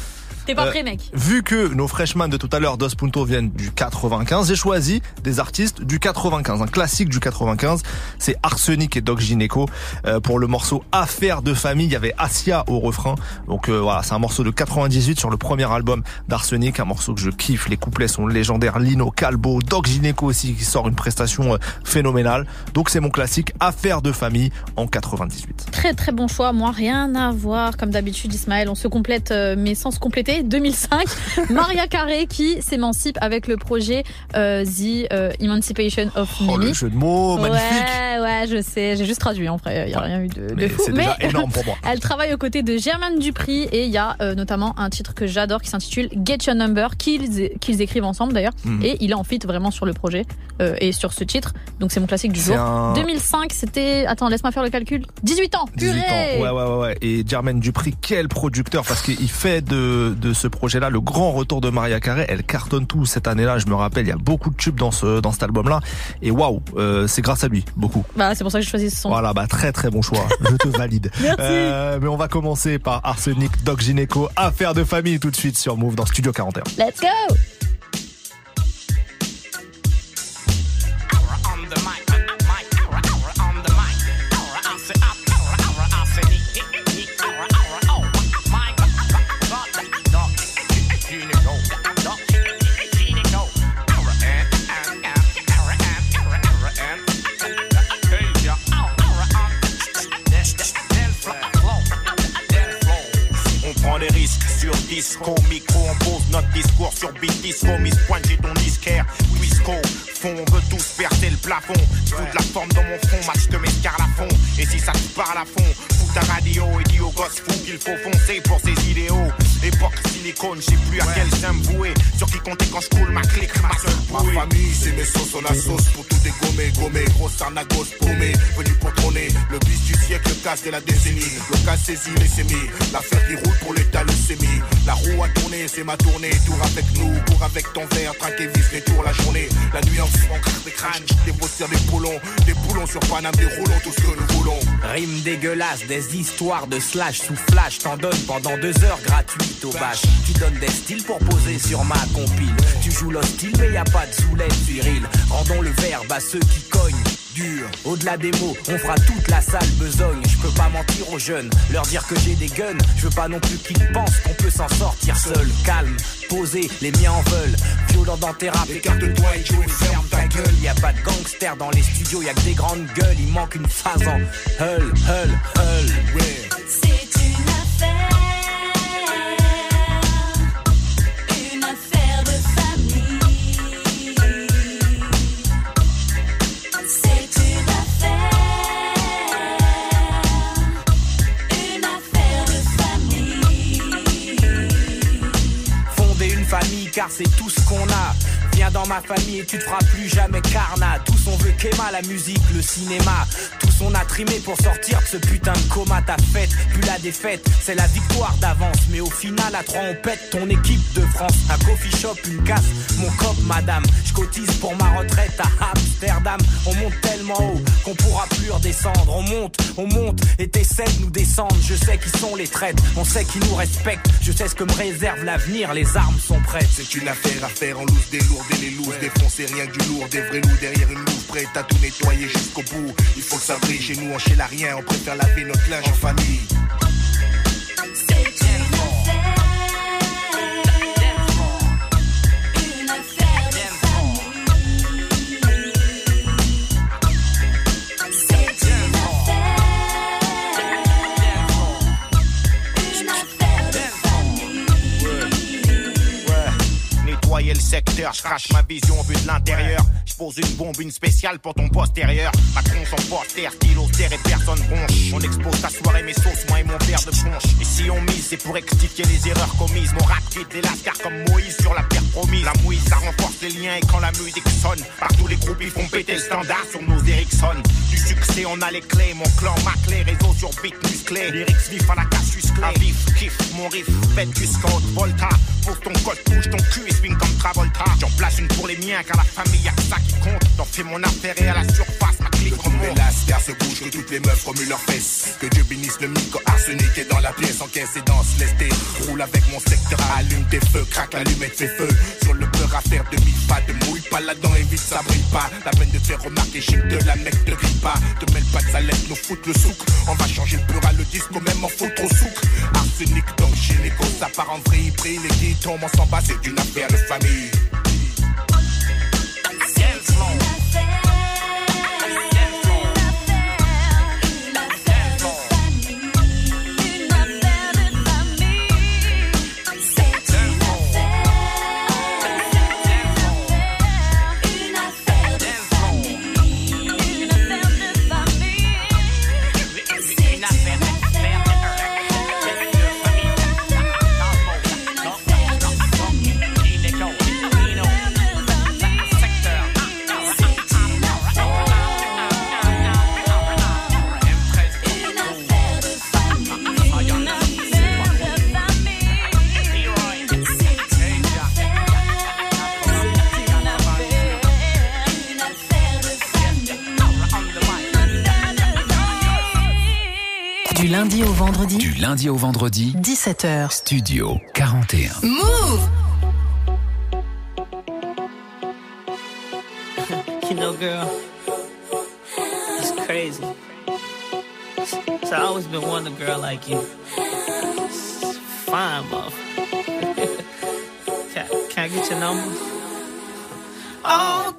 T'es pas euh, prêt, mec. Vu que nos freshmen de tout à l'heure, Dos Punto, viennent du 95, j'ai choisi des artistes du 95, un classique du 95. C'est Arsenic et Doc Gineco. Euh, pour le morceau Affaire de famille, il y avait Asia au refrain. Donc euh, voilà, c'est un morceau de 98 sur le premier album d'Arsenic, un morceau que je kiffe. Les couplets sont légendaires. Lino Calbo, Doc Gineco aussi qui sort une prestation phénoménale. Donc c'est mon classique Affaire de famille en 98. Très très bon choix. Moi, rien à voir. Comme d'habitude, Ismaël, on se complète, euh, mais sans se compléter. 2005, Maria Carré qui s'émancipe avec le projet euh, The euh, Emancipation of Oh Mimi. le jeu de mots, magnifique. Ouais, ouais, je sais. J'ai juste traduit. En vrai, il y a rien eu de, de Mais fou. c'est déjà énorme pour moi. elle travaille aux côtés de Germaine Dupri et il y a euh, notamment un titre que j'adore qui s'intitule Get Your Number qu'ils qu'ils écrivent ensemble d'ailleurs Mhm. et il est en fit vraiment sur le projet euh, et sur ce titre. Donc c'est mon classique du jour. un- 2005, c'était attends, laisse-moi faire le calcul. 18 ans. 18 Purée. ans. Ouais, ouais, ouais, ouais. Et Jermaine Dupri, quel producteur, parce qu'il fait de, de ce projet-là le grand retour de Maria Carré. Elle cartonne tout cette année-là. Je me rappelle, il y a beaucoup de tubes dans ce, dans cet album-là. Et waouh, euh, c'est grâce à lui, beaucoup. Bah c'est pour ça que j'ai choisi ce son. Voilà, bah très très bon choix. Je te valide. Merci. Euh, mais on va commencer par Arsenic, Doc Gineco, affaire de famille tout de suite sur Move dans Studio 41. Let's go. Sur disco, micro, on pose notre discours sur beat disco, Miss Pointe, j'ai ton disquaire, Quisco, fond, on veut tous percer le plafond, fous de la forme dans mon front, match de mescar à fond, et si ça te parle à fond, fous ta radio et dis au gosse fou qu'il faut foncer pour ses idéaux, époque silicone, je sais plus à quel sein me vouer, sur qui compter quand je coule ma clique, ma seule Ma bouée. famille, c'est mes sauces, on a sauce pour tout dégommer, gommer, grosse arnagos paumé, venu pour trôner, le bis du siècle, le casse de la décennie, le casse saisi, les sémis, l'affaire qui roule pour l'état, le sémi, la roue a tourné, c'est ma tournée, tour avec nous, cours avec ton verre, traquer vis les tours la journée, la nuit en craque des crânes, des bosseurs, des poulons, des poulons sur Paname, des roulons, tout ce que nous voulons. Rime dégueulasse, des histoires de slash sous flash, t'en donnes pendant deux heures gratuites Tu donnes des styles pour poser sur ma compile. Tu joues l'hostile, mais y a pas de soulève viril. Rendons le verbe à ceux qui cognent. Dur. Au-delà des mots, on fera toute la salle besogne. Je peux pas mentir aux jeunes, leur dire que j'ai des guns. Je veux pas non plus qu'ils pensent qu'on peut s'en sortir seul. Calme, posé, les miens en veulent. Violent dans tes rap, écarte-toi et joue, ferme ta gueule. Y a pas de gangster dans les studios, y a que des grandes gueules. Il manque une phase en hull, hull, hull. Ouais. C'est une affaire, car c'est tout ce qu'on a. Viens dans ma famille et tu te feras plus jamais carnat. Tous on veut qu'Emma, la musique, le cinéma. On a trimé pour sortir de ce putain de coma. Ta fête, puis la défaite, c'est la victoire d'avance. Mais au final, à trois on pète ton équipe de France. Un coffee shop, une casse, mon cop, madame. Je cotise pour ma retraite à Amsterdam. On monte tellement haut qu'on pourra plus redescendre. On monte, on monte et t'essaies de nous descendre. Je sais qui sont les traîtres, on sait qui nous respectent. Je sais ce que me réserve l'avenir, les armes sont prêtes. C'est une affaire à faire en loose, des lourds et les lourds, défoncer rien que du lourd, des vrais loups derrière une loupe, prête à tout nettoyer jusqu'au bout. Il faut que ça chez nous, on chez la rien, on préfère laver notre linge en famille. le secteur, je crache ma vision vue de l'intérieur. Je pose une bombe, une spéciale pour ton postérieur. Macron s'en porter, kilo terre et personne bronche. On expose ta soirée, mes sauces, moi et mon père de bronche. Et si on mise, c'est pour expliquer les erreurs commises. Mon rap quitte les lascars comme Moïse sur la pierre promise. La mouille, ça renforce les liens et quand la musique sonne, partout les groupes ils font péter le standard sur nos Ericsson on a les clés, mon clan, ma clé, réseau sur beat musclé, lyrics vif à la casus clé, à kiff, mon riff, fête jusqu'en haute volta, pour ton col, touche ton cul et swing comme Travolta, j'en place une pour les miens, car la famille a que ça qui compte, t'en fais mon intérêt à la surface, Nico Mélas, car se bouge que toutes les meufs remuent leurs fesses. Que Dieu bénisse le micro arsenic est dans la pièce, encaisse et danse, lesté. Roule avec mon secteur, allume tes feux, craque l'allumette, fait feu. Sur le peur à faire demi-pas, te mouille pas la dent et vite ça brille pas. La peine de faire remarquer, chic de la mec te grille pas. Te mêle pas de salette, nous fout le souk. On va changer le pur à le disque, même en foutre au souk. Arsenic donc gynéco, ça part en vrille, brille, les guitons, on s'en bat, c'est une affaire de famille. lundi au vendredi, 17h, Studio 41. Move Kino girl, it's crazy. So I always been wanting a girl like you. Fine, love. can, can I get your number? Oh,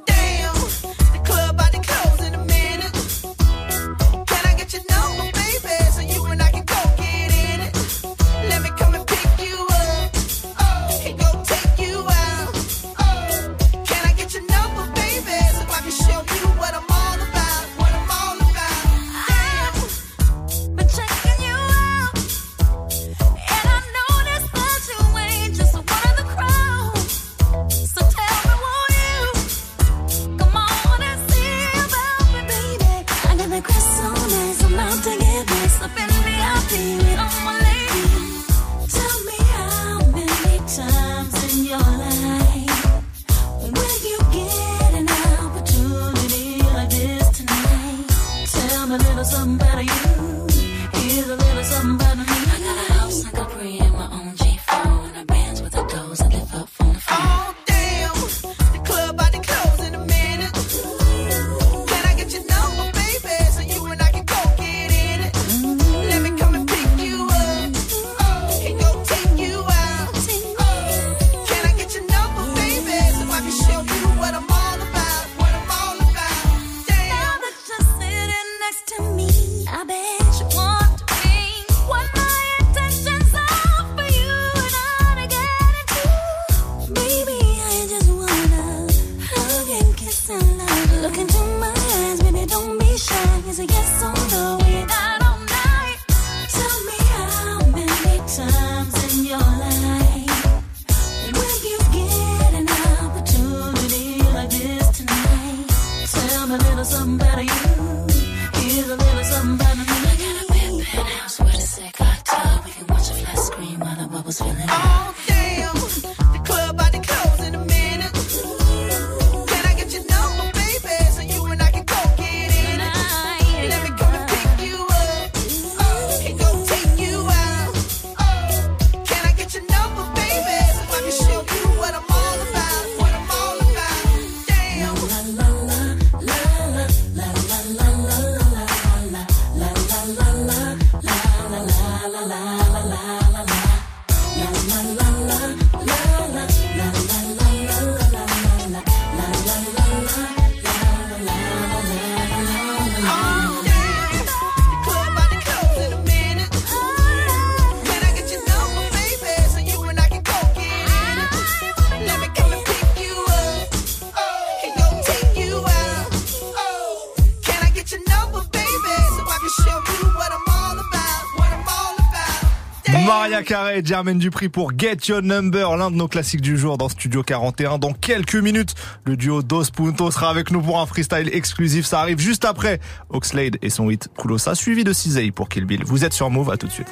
Carré et Germaine Dupri pour Get Your Number, l'un de nos classiques du jour dans Studio 41. Dans quelques minutes, le duo Dos Punto sera avec nous pour un freestyle exclusif. Ça arrive juste après Oxlade et son hit Kulosa, suivi de Cisei pour Kill Bill. Vous êtes sur Move, à tout de suite.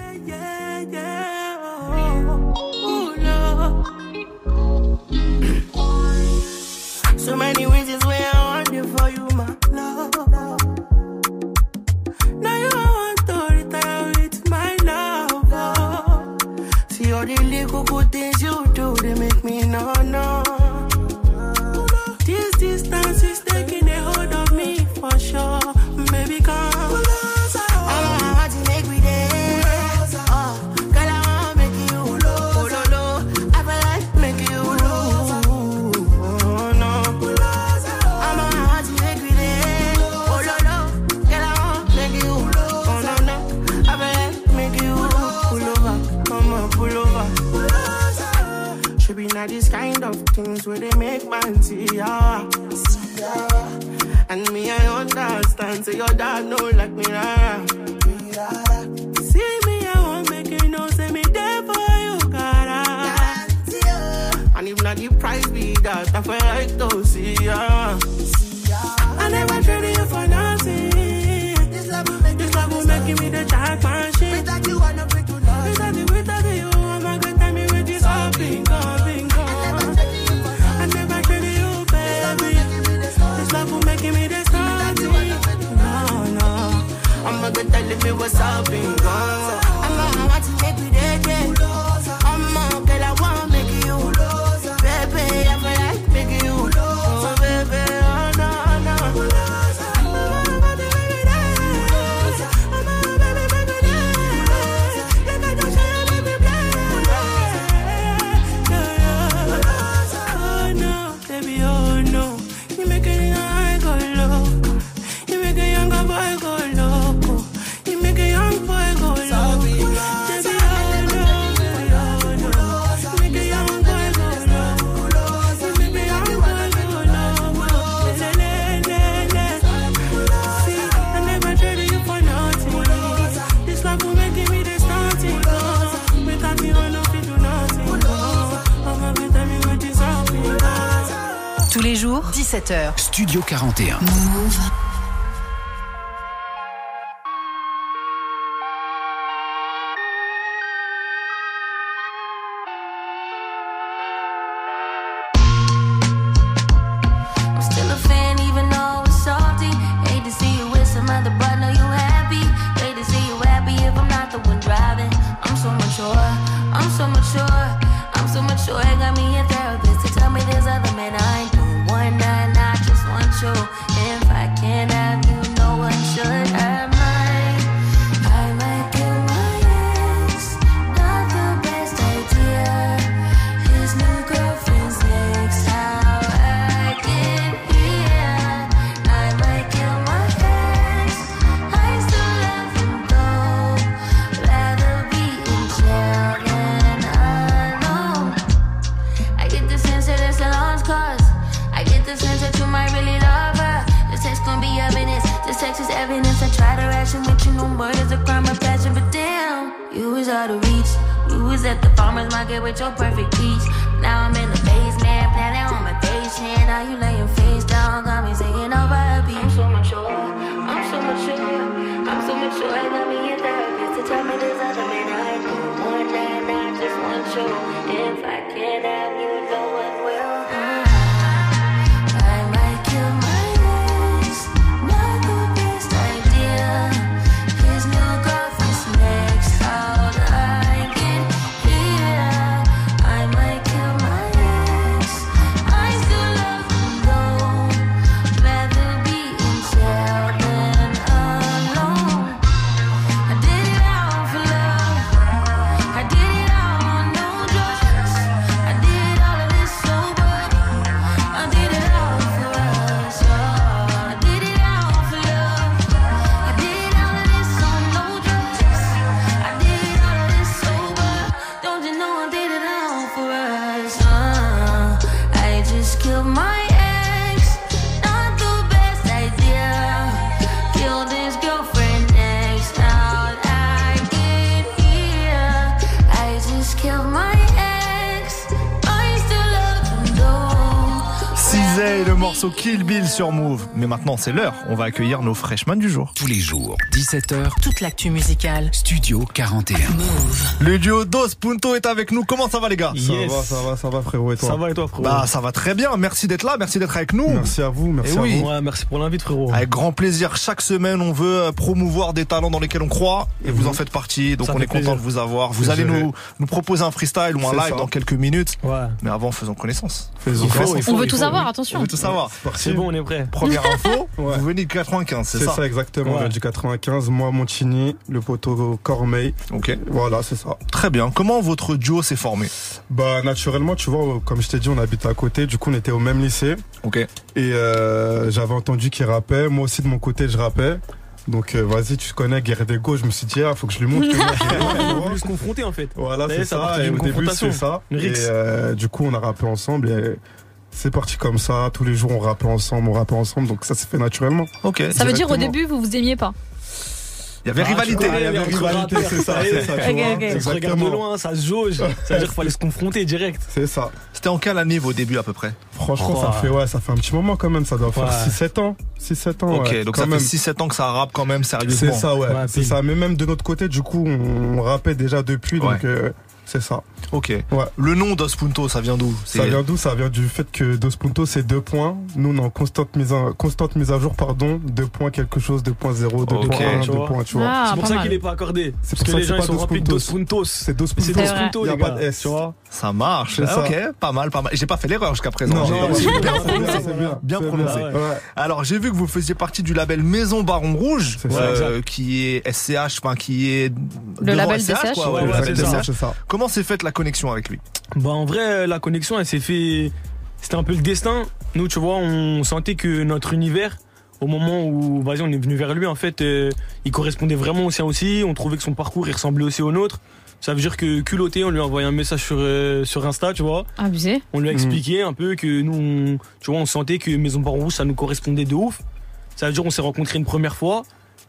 what's happening. Studio 41. Kill Bill sur Move. Mais maintenant, c'est l'heure. On va accueillir nos freshmen du jour. Tous les jours, 17h, Toute l'actu musicale. Studio 41. Le duo Dos Punto est avec nous. Comment ça va, les gars? Ça va, ça va, ça va, frérot. Et toi? Ça va et toi, frérot? Bah, ça va très bien. Merci d'être là. Merci d'être avec nous. Merci à vous, merci Eh à oui. vous. Ouais, merci pour l'invite, frérot. Avec grand plaisir. Chaque semaine, on veut euh, promouvoir des talents dans lesquels on croit. Et vous en faites partie. Donc, Ça on est content de vous avoir. Vous allez nous, nous proposer un freestyle ou un live ça. dans quelques minutes. Ouais. Mais avant, faisons connaissance. Faisons Il faut, connaissance. il faut, On veut tout savoir, On attention. veut tout savoir. C'est bon, on est prêt. Première info, Ouais. vous venez de 95, c'est C'est ça, ça, exactement. Ouais. On du 95, moi, Montigny, le poteau Cormeil. Ok. Voilà, c'est ça. Très bien. Comment votre duo s'est formé Bah, naturellement, tu vois, comme je t'ai dit, on habite à côté. Du coup, on était au même lycée. Ok. Et euh, j'avais entendu qu'il rappait. Moi aussi, de mon côté, je rappais. Donc, euh, vas-y, tu connais Guerre des Go. Je me suis dit, ah, faut que je lui montre que moi, se confronter, en fait. Voilà, Ça c'est est, ça ça. Et au début, c'est ça. Et euh, du coup, on a rappé ensemble. Et c'est parti comme ça. Tous les jours, on rappait ensemble, on rappait ensemble. Donc, ça s'est fait naturellement. Ok. Ça veut dire au début, vous vous aimiez pas. Il y avait Ah, rivalité. il y avait rivalité, c'est ça, c'est ça, tu Ok, vois. ok. Ça se regarde de loin, ça se jauge. Ça veut dire qu'il fallait se confronter direct. C'est ça. C'était en quelle année vos débuts à peu près? Franchement, ça fait ouais, ça fait un petit moment quand même. Ça doit faire Ouais. 6-7 ans. 6-7 ans. Ok, ouais, donc quand ça même. fait 6-7 ans que ça rappe quand même sérieusement. C'est ça, ouais. Ouais, c'est ça. Mais même de notre côté, du coup, on, on rappait déjà depuis. Donc, euh, c'est ça. Ok. Ouais. Le nom Dos Punto, ça vient d'où? Ça vient d'où? Ça vient du fait que Dos Puntos, c'est deux points. Nous, on est en constante mise, à, constante mise à jour, pardon. Deux points quelque chose, 2.0, 2.1, Ok. 2 Tu vois. points, tu vois. Ah, c'est pour pas ça mal. qu'il est pas accordé. C'est Parce que ça les que gens, c'est ils pas sont Dos remplis de Dos Puntos. Puntos. C'est Dos Mais C'est Puntos. Dos. Puntos, Y a les pas gars. de S. Tu vois Ça marche. C'est Ah, ça. Ok, pas mal, pas mal. J'ai pas fait l'erreur jusqu'à présent. Non, non, bien bien, prononcé. Alors j'ai vu que vous faisiez partie du label Maison Baron Rouge, euh, qui est SCH, enfin qui est devant label SCH, SCH. quoi, Ouais, Comment s'est faite la connexion avec lui? Bah en vrai la connexion elle s'est fait c'était un peu le destin. Nous tu vois on sentait que notre univers au moment où vas-y on est venu vers lui en fait euh, il correspondait vraiment au sien aussi, on trouvait que son parcours il ressemblait aussi au nôtre. Ça veut dire que culotté on lui a envoyé un message sur euh, sur Insta, tu vois. Abusé. On lui a Mhm. expliqué un peu que nous on, tu vois on sentait que Maison Baron Rouge ça nous correspondait de ouf. Ça veut dire on s'est rencontrés une première fois.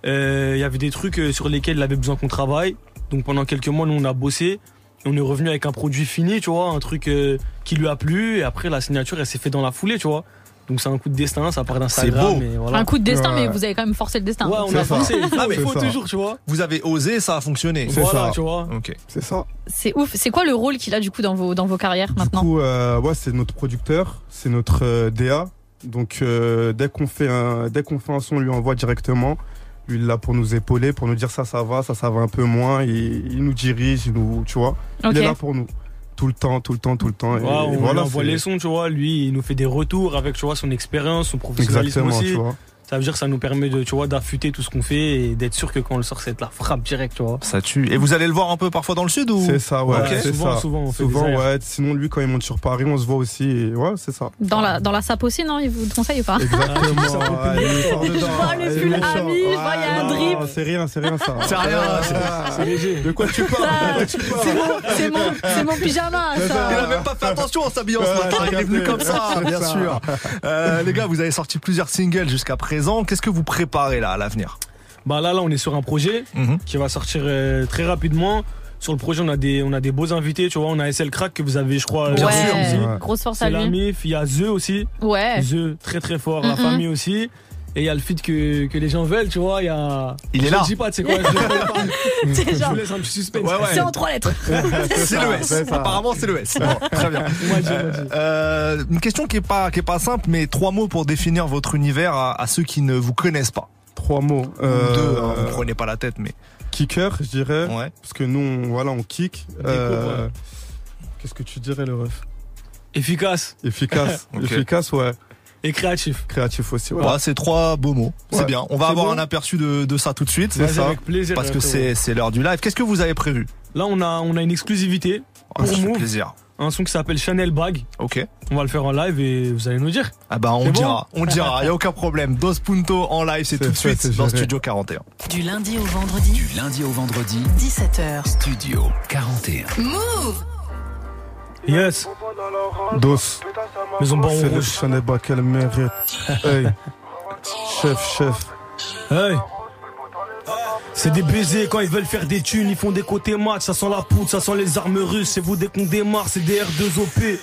Euh, Il y avait des trucs sur lesquels il avait besoin qu'on travaille. Donc pendant quelques mois nous on a bossé. On est revenu avec un produit fini, tu vois, un truc euh, qui lui a plu. Et après, la signature, elle s'est fait dans la foulée, tu vois. Donc c'est un coup de destin, ça part d'Instagram. Voilà. Un coup de destin, Ouais. mais vous avez quand même forcé le destin. Ouais, on a ça. forcé. Il faut, Ah, mais il faut toujours, tu vois. Vous avez osé, ça a fonctionné. C'est Voilà, ça. tu vois. Ok. C'est ça. C'est ouf. C'est quoi le rôle qu'il a du coup dans vos, dans vos carrières maintenant Du coup, euh, ouais, c'est notre producteur, c'est notre euh, DA. Donc euh, dès qu'on fait un dès qu'on fait un son, on lui envoie directement. Lui il est là pour nous épauler, pour nous dire ça ça va, ça ça va un peu moins. Il, il nous dirige, il nous, tu vois. Il est là pour nous tout le temps, tout le temps, tout le temps. Et, on voilà, envoie les sons, tu vois. Lui, il nous fait des retours avec, tu vois, son expérience, son professionnalisme Exactement, aussi. tu vois. Ça veut dire que ça nous permet de, tu vois, d'affûter tout ce qu'on fait et d'être sûr que quand on le sort, c'est de la frappe direct, tu vois. Ça tue. Et vous allez le voir un peu parfois dans le sud ou? C'est ça, ouais. Ok. c'est souvent, ça. souvent, on fait Souvent, ouais. Sinon, lui, quand il monte sur Paris, on se voit aussi. Et ouais, c'est ça. Dans la, dans la sape aussi, non? Il vous conseille ou pas? Exactement. ça ouais. Je vois le pull ami, je vois, il y a un drip. C'est rien, c'est rien ça. C'est rien, c'est- léger. De quoi tu parles? De quoi tu parles? C'est mon, c'est mon, c'est mon pyjama, Il a ça. même pas fait attention en s'habillant ce matin, il est venu comme ça, bien ça. sûr. Euh, les gars, vous avez sorti plusieurs singles jusqu'à présent. Qu'est-ce que vous préparez là à l'avenir Bah là, là, on est sur un projet Mhm. qui va sortir euh, très rapidement. Sur le projet, on a des, on a des beaux invités, tu vois. On a SL Crack que vous avez, je crois, Bien euh, sûr. aussi. Ouais. Grosse force à C'est la lui. MIF, il y a The aussi. Ouais. The, très très fort, la Mhm. famille aussi. Et il y a le feat que, que les gens veulent, tu vois. Il y a. Il est je là. le dis pas, tu sais quoi. Je, Je genre, vous laisse un petit suspense. Ouais, ouais. c'est en trois lettres. C'est le S. Apparemment, c'est le S. Bon, très bien. Dit. Euh, une question qui est pas qui est pas simple, mais trois mots pour définir votre univers à, à ceux qui ne vous connaissent pas. Trois mots. Ou deux, hein, Euh, vous prenez pas la tête, mais Kicker, je dirais. ouais. Parce que nous, on, voilà, on kick. Euh, Qu'est-ce que tu dirais, le ref? Efficace Efficace. Efficace, ouais. Et créatif. Créatif aussi. Voilà, c'est trois beaux mots. C'est bien. On va avoir bon un aperçu de, de ça tout de suite. C'est ça. avec plaisir. Parce que c'est c'est l'heure du live. Qu'est-ce que vous avez prévu Là, on a, on a une exclusivité. Ah, Pour Ça fait Move. plaisir. Un son qui s'appelle Chanel Bag. Ok. On va le faire en live et vous allez nous dire. Ah bah on bon dira, on dira, y a aucun problème. Dos Punto en live, c'est tout de suite c'est dans. Studio 41. Du lundi au vendredi, Du lundi au vendredi, 17h. Studio 41. Move Yes. Dos. Maison Baron C'est le Rouge. Chanel Bas qu'elle mérite. Hey. Chef, chef. Hey. C'est des baisers quand ils veulent faire des thunes, ils font des côtés match, ça sent la poudre, ça sent les armes russes, c'est vous dès qu'on démarre, c'est des R2OP.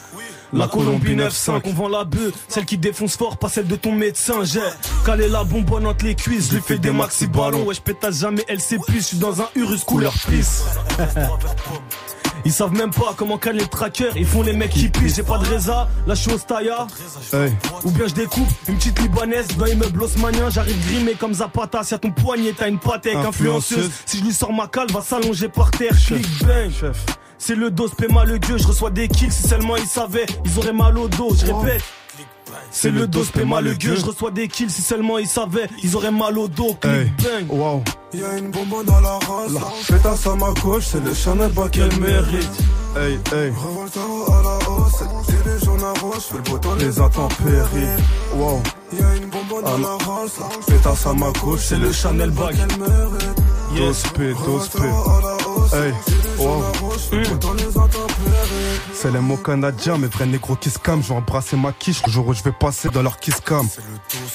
La Colombie 9-5, on vend la bœuf, celle qui défonce fort, pas celle de ton médecin. J'ai calé la bonbonne entre les cuisses, je lui fais des maxi ballons. Ouais, je pétasse jamais, elle plus, je suis dans un Urus couleur pisse. Ils savent même pas comment caler les trackers, ils font les mecs qui pissent. J'ai pas de résa, là je suis au Staya. Hey. Ou bien je découpe une petite libanaise dans l'immeuble haussmanien. J'arrive grimé comme Zapata. Si à ton poignet t'as une patte avec influenceuse. Influenceuse. Si je lui sors ma cale, va s'allonger par terre. Click bang. C'est le dos, paiement le dieu. Je reçois des kills. Si seulement ils savaient, ils auraient mal au dos. Je répète. C'est le dos, paiement le gueux. Je reçois des kills. Si seulement ils savaient, ils auraient mal au dos. Hey. bang. Wow. Y'a une bonbonne dans la race. Pétasse à ma gauche, c'est le Chanel bas qu'elle mérite. Hey, hey. Revoltaro à la hausse, c'est les jaunes à rose, fais le beau temps, les intempéries. Wow. Y'a une bonbonne dans la race. Pétasse à ma gauche, c'est le Chanel bas qu'elle mérite. Dos P, dos P. Hey, wow. C'est les mots canadiens, mes vrais négros qui calment. Je vais embrasser ma quiche, le jour où je vais passer dans leur kiss cam.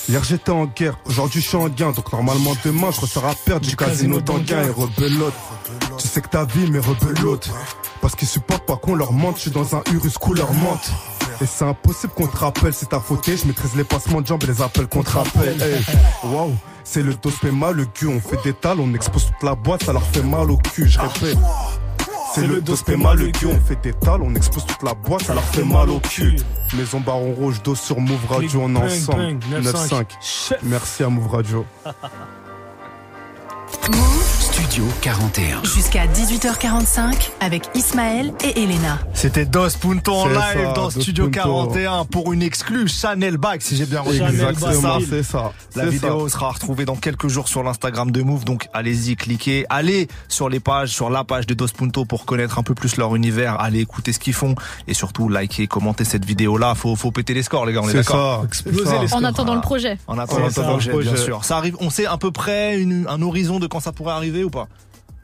Hier j'étais en guerre, aujourd'hui je suis en gain. Donc normalement demain je ressors à perdre du casino d'Anguin et rebelote. Tu sais que ta vie, mais rebelote. Parce qu'ils supportent pas qu'on leur mente, je suis dans un Urus couleur menthe. Et c'est impossible qu'on te rappelle, c'est ta faute. Je maîtrise les passements de jambes et les appels qu'on te rappelle. Hey, wow, c'est le dos fait mal, le cul, on fait des tales, on expose toute la boîte, ça leur fait mal au cul, je répète. C'est le dos fait mal, le cul, on fait des tales, on expose toute la boîte, ça leur fait mal au cul. Maison Baron Rouge, dos sur Move Radio, on est ensemble. bang, 9-5. Merci à Move Radio. Studio 41. Jusqu'à 18h45 avec Ismaël et Elena. C'était Dos Punto en live ça, dans Dos Studio Punto. 41 pour une exclue Chanel Bag, si j'ai bien reçu. Exactement, c'est ça. La vidéo ça. sera retrouvée dans quelques jours sur l'Instagram de Move, donc allez-y, cliquez. Allez sur les pages, sur la page de Dos Punto pour connaître un peu plus leur univers. Allez écouter ce qu'ils font et surtout likez, commentez cette vidéo-là. Faut, faut péter les scores, les gars, on est, C'est d'accord En attendant Voilà. le projet. En attendant le projet, Projet. bien sûr. Ça arrive, on sait à peu près une- un horizon de quand ça pourrait arriver ou pas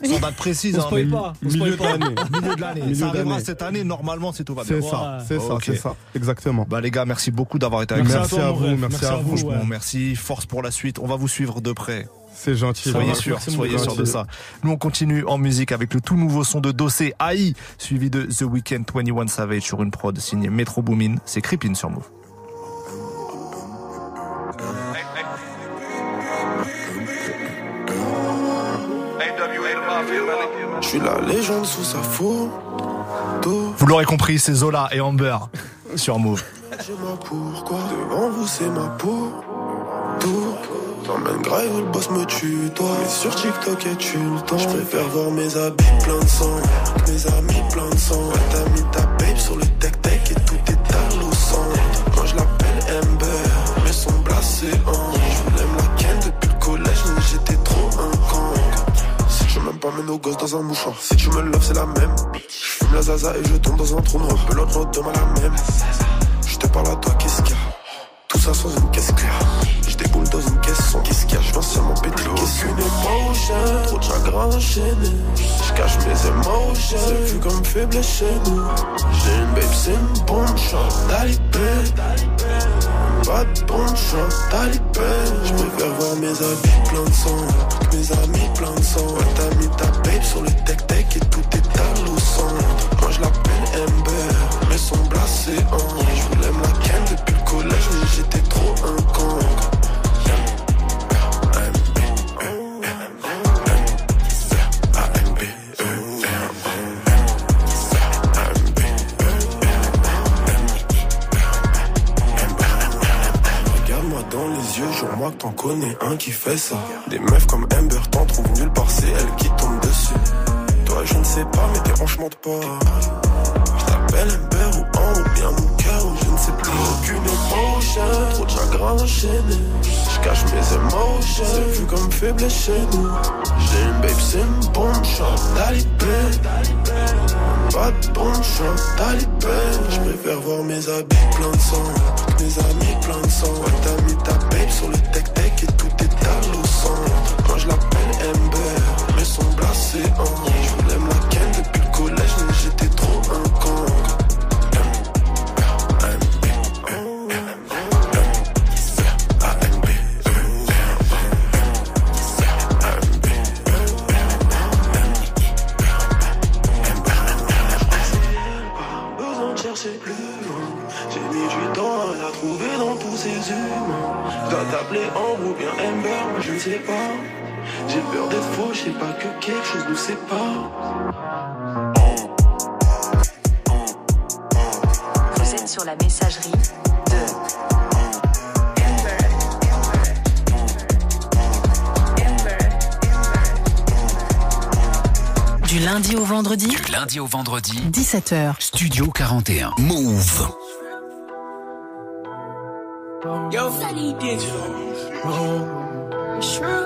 Sans date précise, On hein, spoil mais- pas. on Milieu pas. de l'année. Milieu de l'année. Milieu Ça arrivera d'année. cette année, normalement, c'est tout va bien. C'est ça, c'est ça, c'est ça. Exactement. Bah les gars, merci beaucoup d'avoir été avec nous. Merci à vous, merci à vous. ouais. Merci. Force pour la suite. On va vous suivre de près. C'est gentil. Soyez sûr, soyez sûr de ça. Nous, on continue en musique avec le tout nouveau son de Dossé AI, suivi de The Weeknd 21 Savage sur une prod signée Metro Boomin. C'est Creepin sur Move. Suis la légende sous sa photo. Vous l'aurez compris, c'est Zola et Amber sur Move. Pourquoi devant vous c'est ma peau. Tout. J'emmène grave le boss me tutoie. Mais sur TikTok et tu le temps. Je préfère voir mes habits plein de sang. Mes amis plein de sang. T'as mis ta babe sur le tech-tech et tout est à. Moi je l'appelle Amber, mais son blasé en. Je voulais pas, mets nos gosses dans un mouchoir. Si tu me loves, c'est la même. Je fume la zaza et je tombe dans un trou noir. Pelote l'autre demain la même. Je te parle à toi, qu'est-ce qu'il y a? Tout ça sans une caisse claire. Je déboule dans une caisse sans qu'est-ce qu'il y a? Je viens seulement péter Qu'est-ce qu'une émotion? Trop de chagrin enchaîné. Je cache mes émotions. C'est vu comme faible chez nous. J'ai une babe, c'est une bonne chance. Talibé. Pas de bonne chance. Talibé. Je préfère voir mes habits plein de sang. Mes amis plein de sang. T'as mis ta babe sur le tech-tech et tout est à au centre. Yeux, jure-moi que t'en connais un qui fait ça. Des meufs comme Amber t'en trouvent nulle part, c'est elle qui tombe dessus. Toi, je ne sais pas, mais tes hanches mentent pas. Je t'appelle Amber ou en ou bien mon cœur, ou je ne sais plus. Aucune émotion, trop de chagrin enchaîné. Je cache mes émotions, c'est vu comme faible chez nous. J'ai une babe, c'est une bonne chance, talibé. Pas de bonne chance, talibé. Je préfère voir mes habits plein de sang. Mes amis plein de sang. Ouais, t'as mis ta babe sur le tech-tech et tout est à au centre. Moi je l'appelle Amber, mais son blasé en. je sais pas que quelque chose nous sépare. Vous êtes sur la messagerie de Du lundi au vendredi. Du lundi au vendredi. 17h. Studio 41. Move. Yo. Sunny Digital. Oh.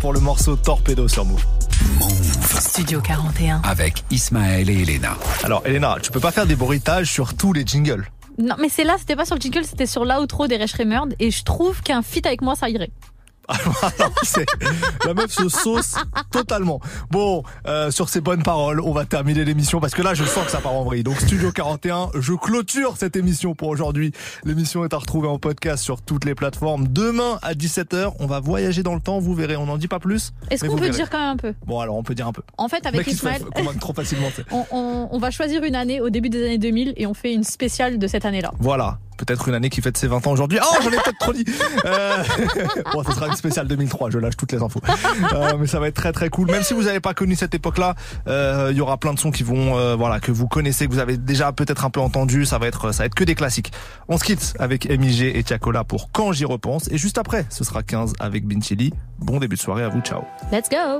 pour le morceau Torpedo sur Move. Studio 41. Avec Ismaël et Elena. Alors, Elena, tu peux pas faire des bruitages sur tous les jingles. Non, mais c'est là, c'était pas sur le jingle, c'était sur l'outro des Rech Merde. Et je trouve qu'un fit avec moi, ça irait. la meuf se sauce totalement. Bon, euh, sur ces bonnes paroles, on va terminer l'émission parce que là, je sens que ça part en vrille. Donc, Studio 41, je clôture cette émission pour aujourd'hui. L'émission est à retrouver en podcast sur toutes les plateformes. Demain à 17h, on va voyager dans le temps. Vous verrez, on n'en dit pas plus. Est-ce qu'on peut dire quand même un peu? Bon, alors on peut dire un peu. En fait, avec Ismaël, on va choisir une année au début des années 2000 et on fait une spéciale de cette année-là. Voilà peut-être une année qui fête ses 20 ans aujourd'hui. Oh, j'en ai peut-être trop dit. Euh, bon, ce sera une spéciale 2003. Je lâche toutes les infos. Euh, mais ça va être très très cool. Même si vous n'avez pas connu cette époque-là, euh, il y aura plein de sons qui vont, euh, voilà, que vous connaissez, que vous avez déjà peut-être un peu entendu. Ça va être, ça va être que des classiques. On se quitte avec MIG et Tiakola pour quand j'y repense. Et juste après, ce sera 15 avec Binchili. Bon début de soirée à vous. Ciao. Let's go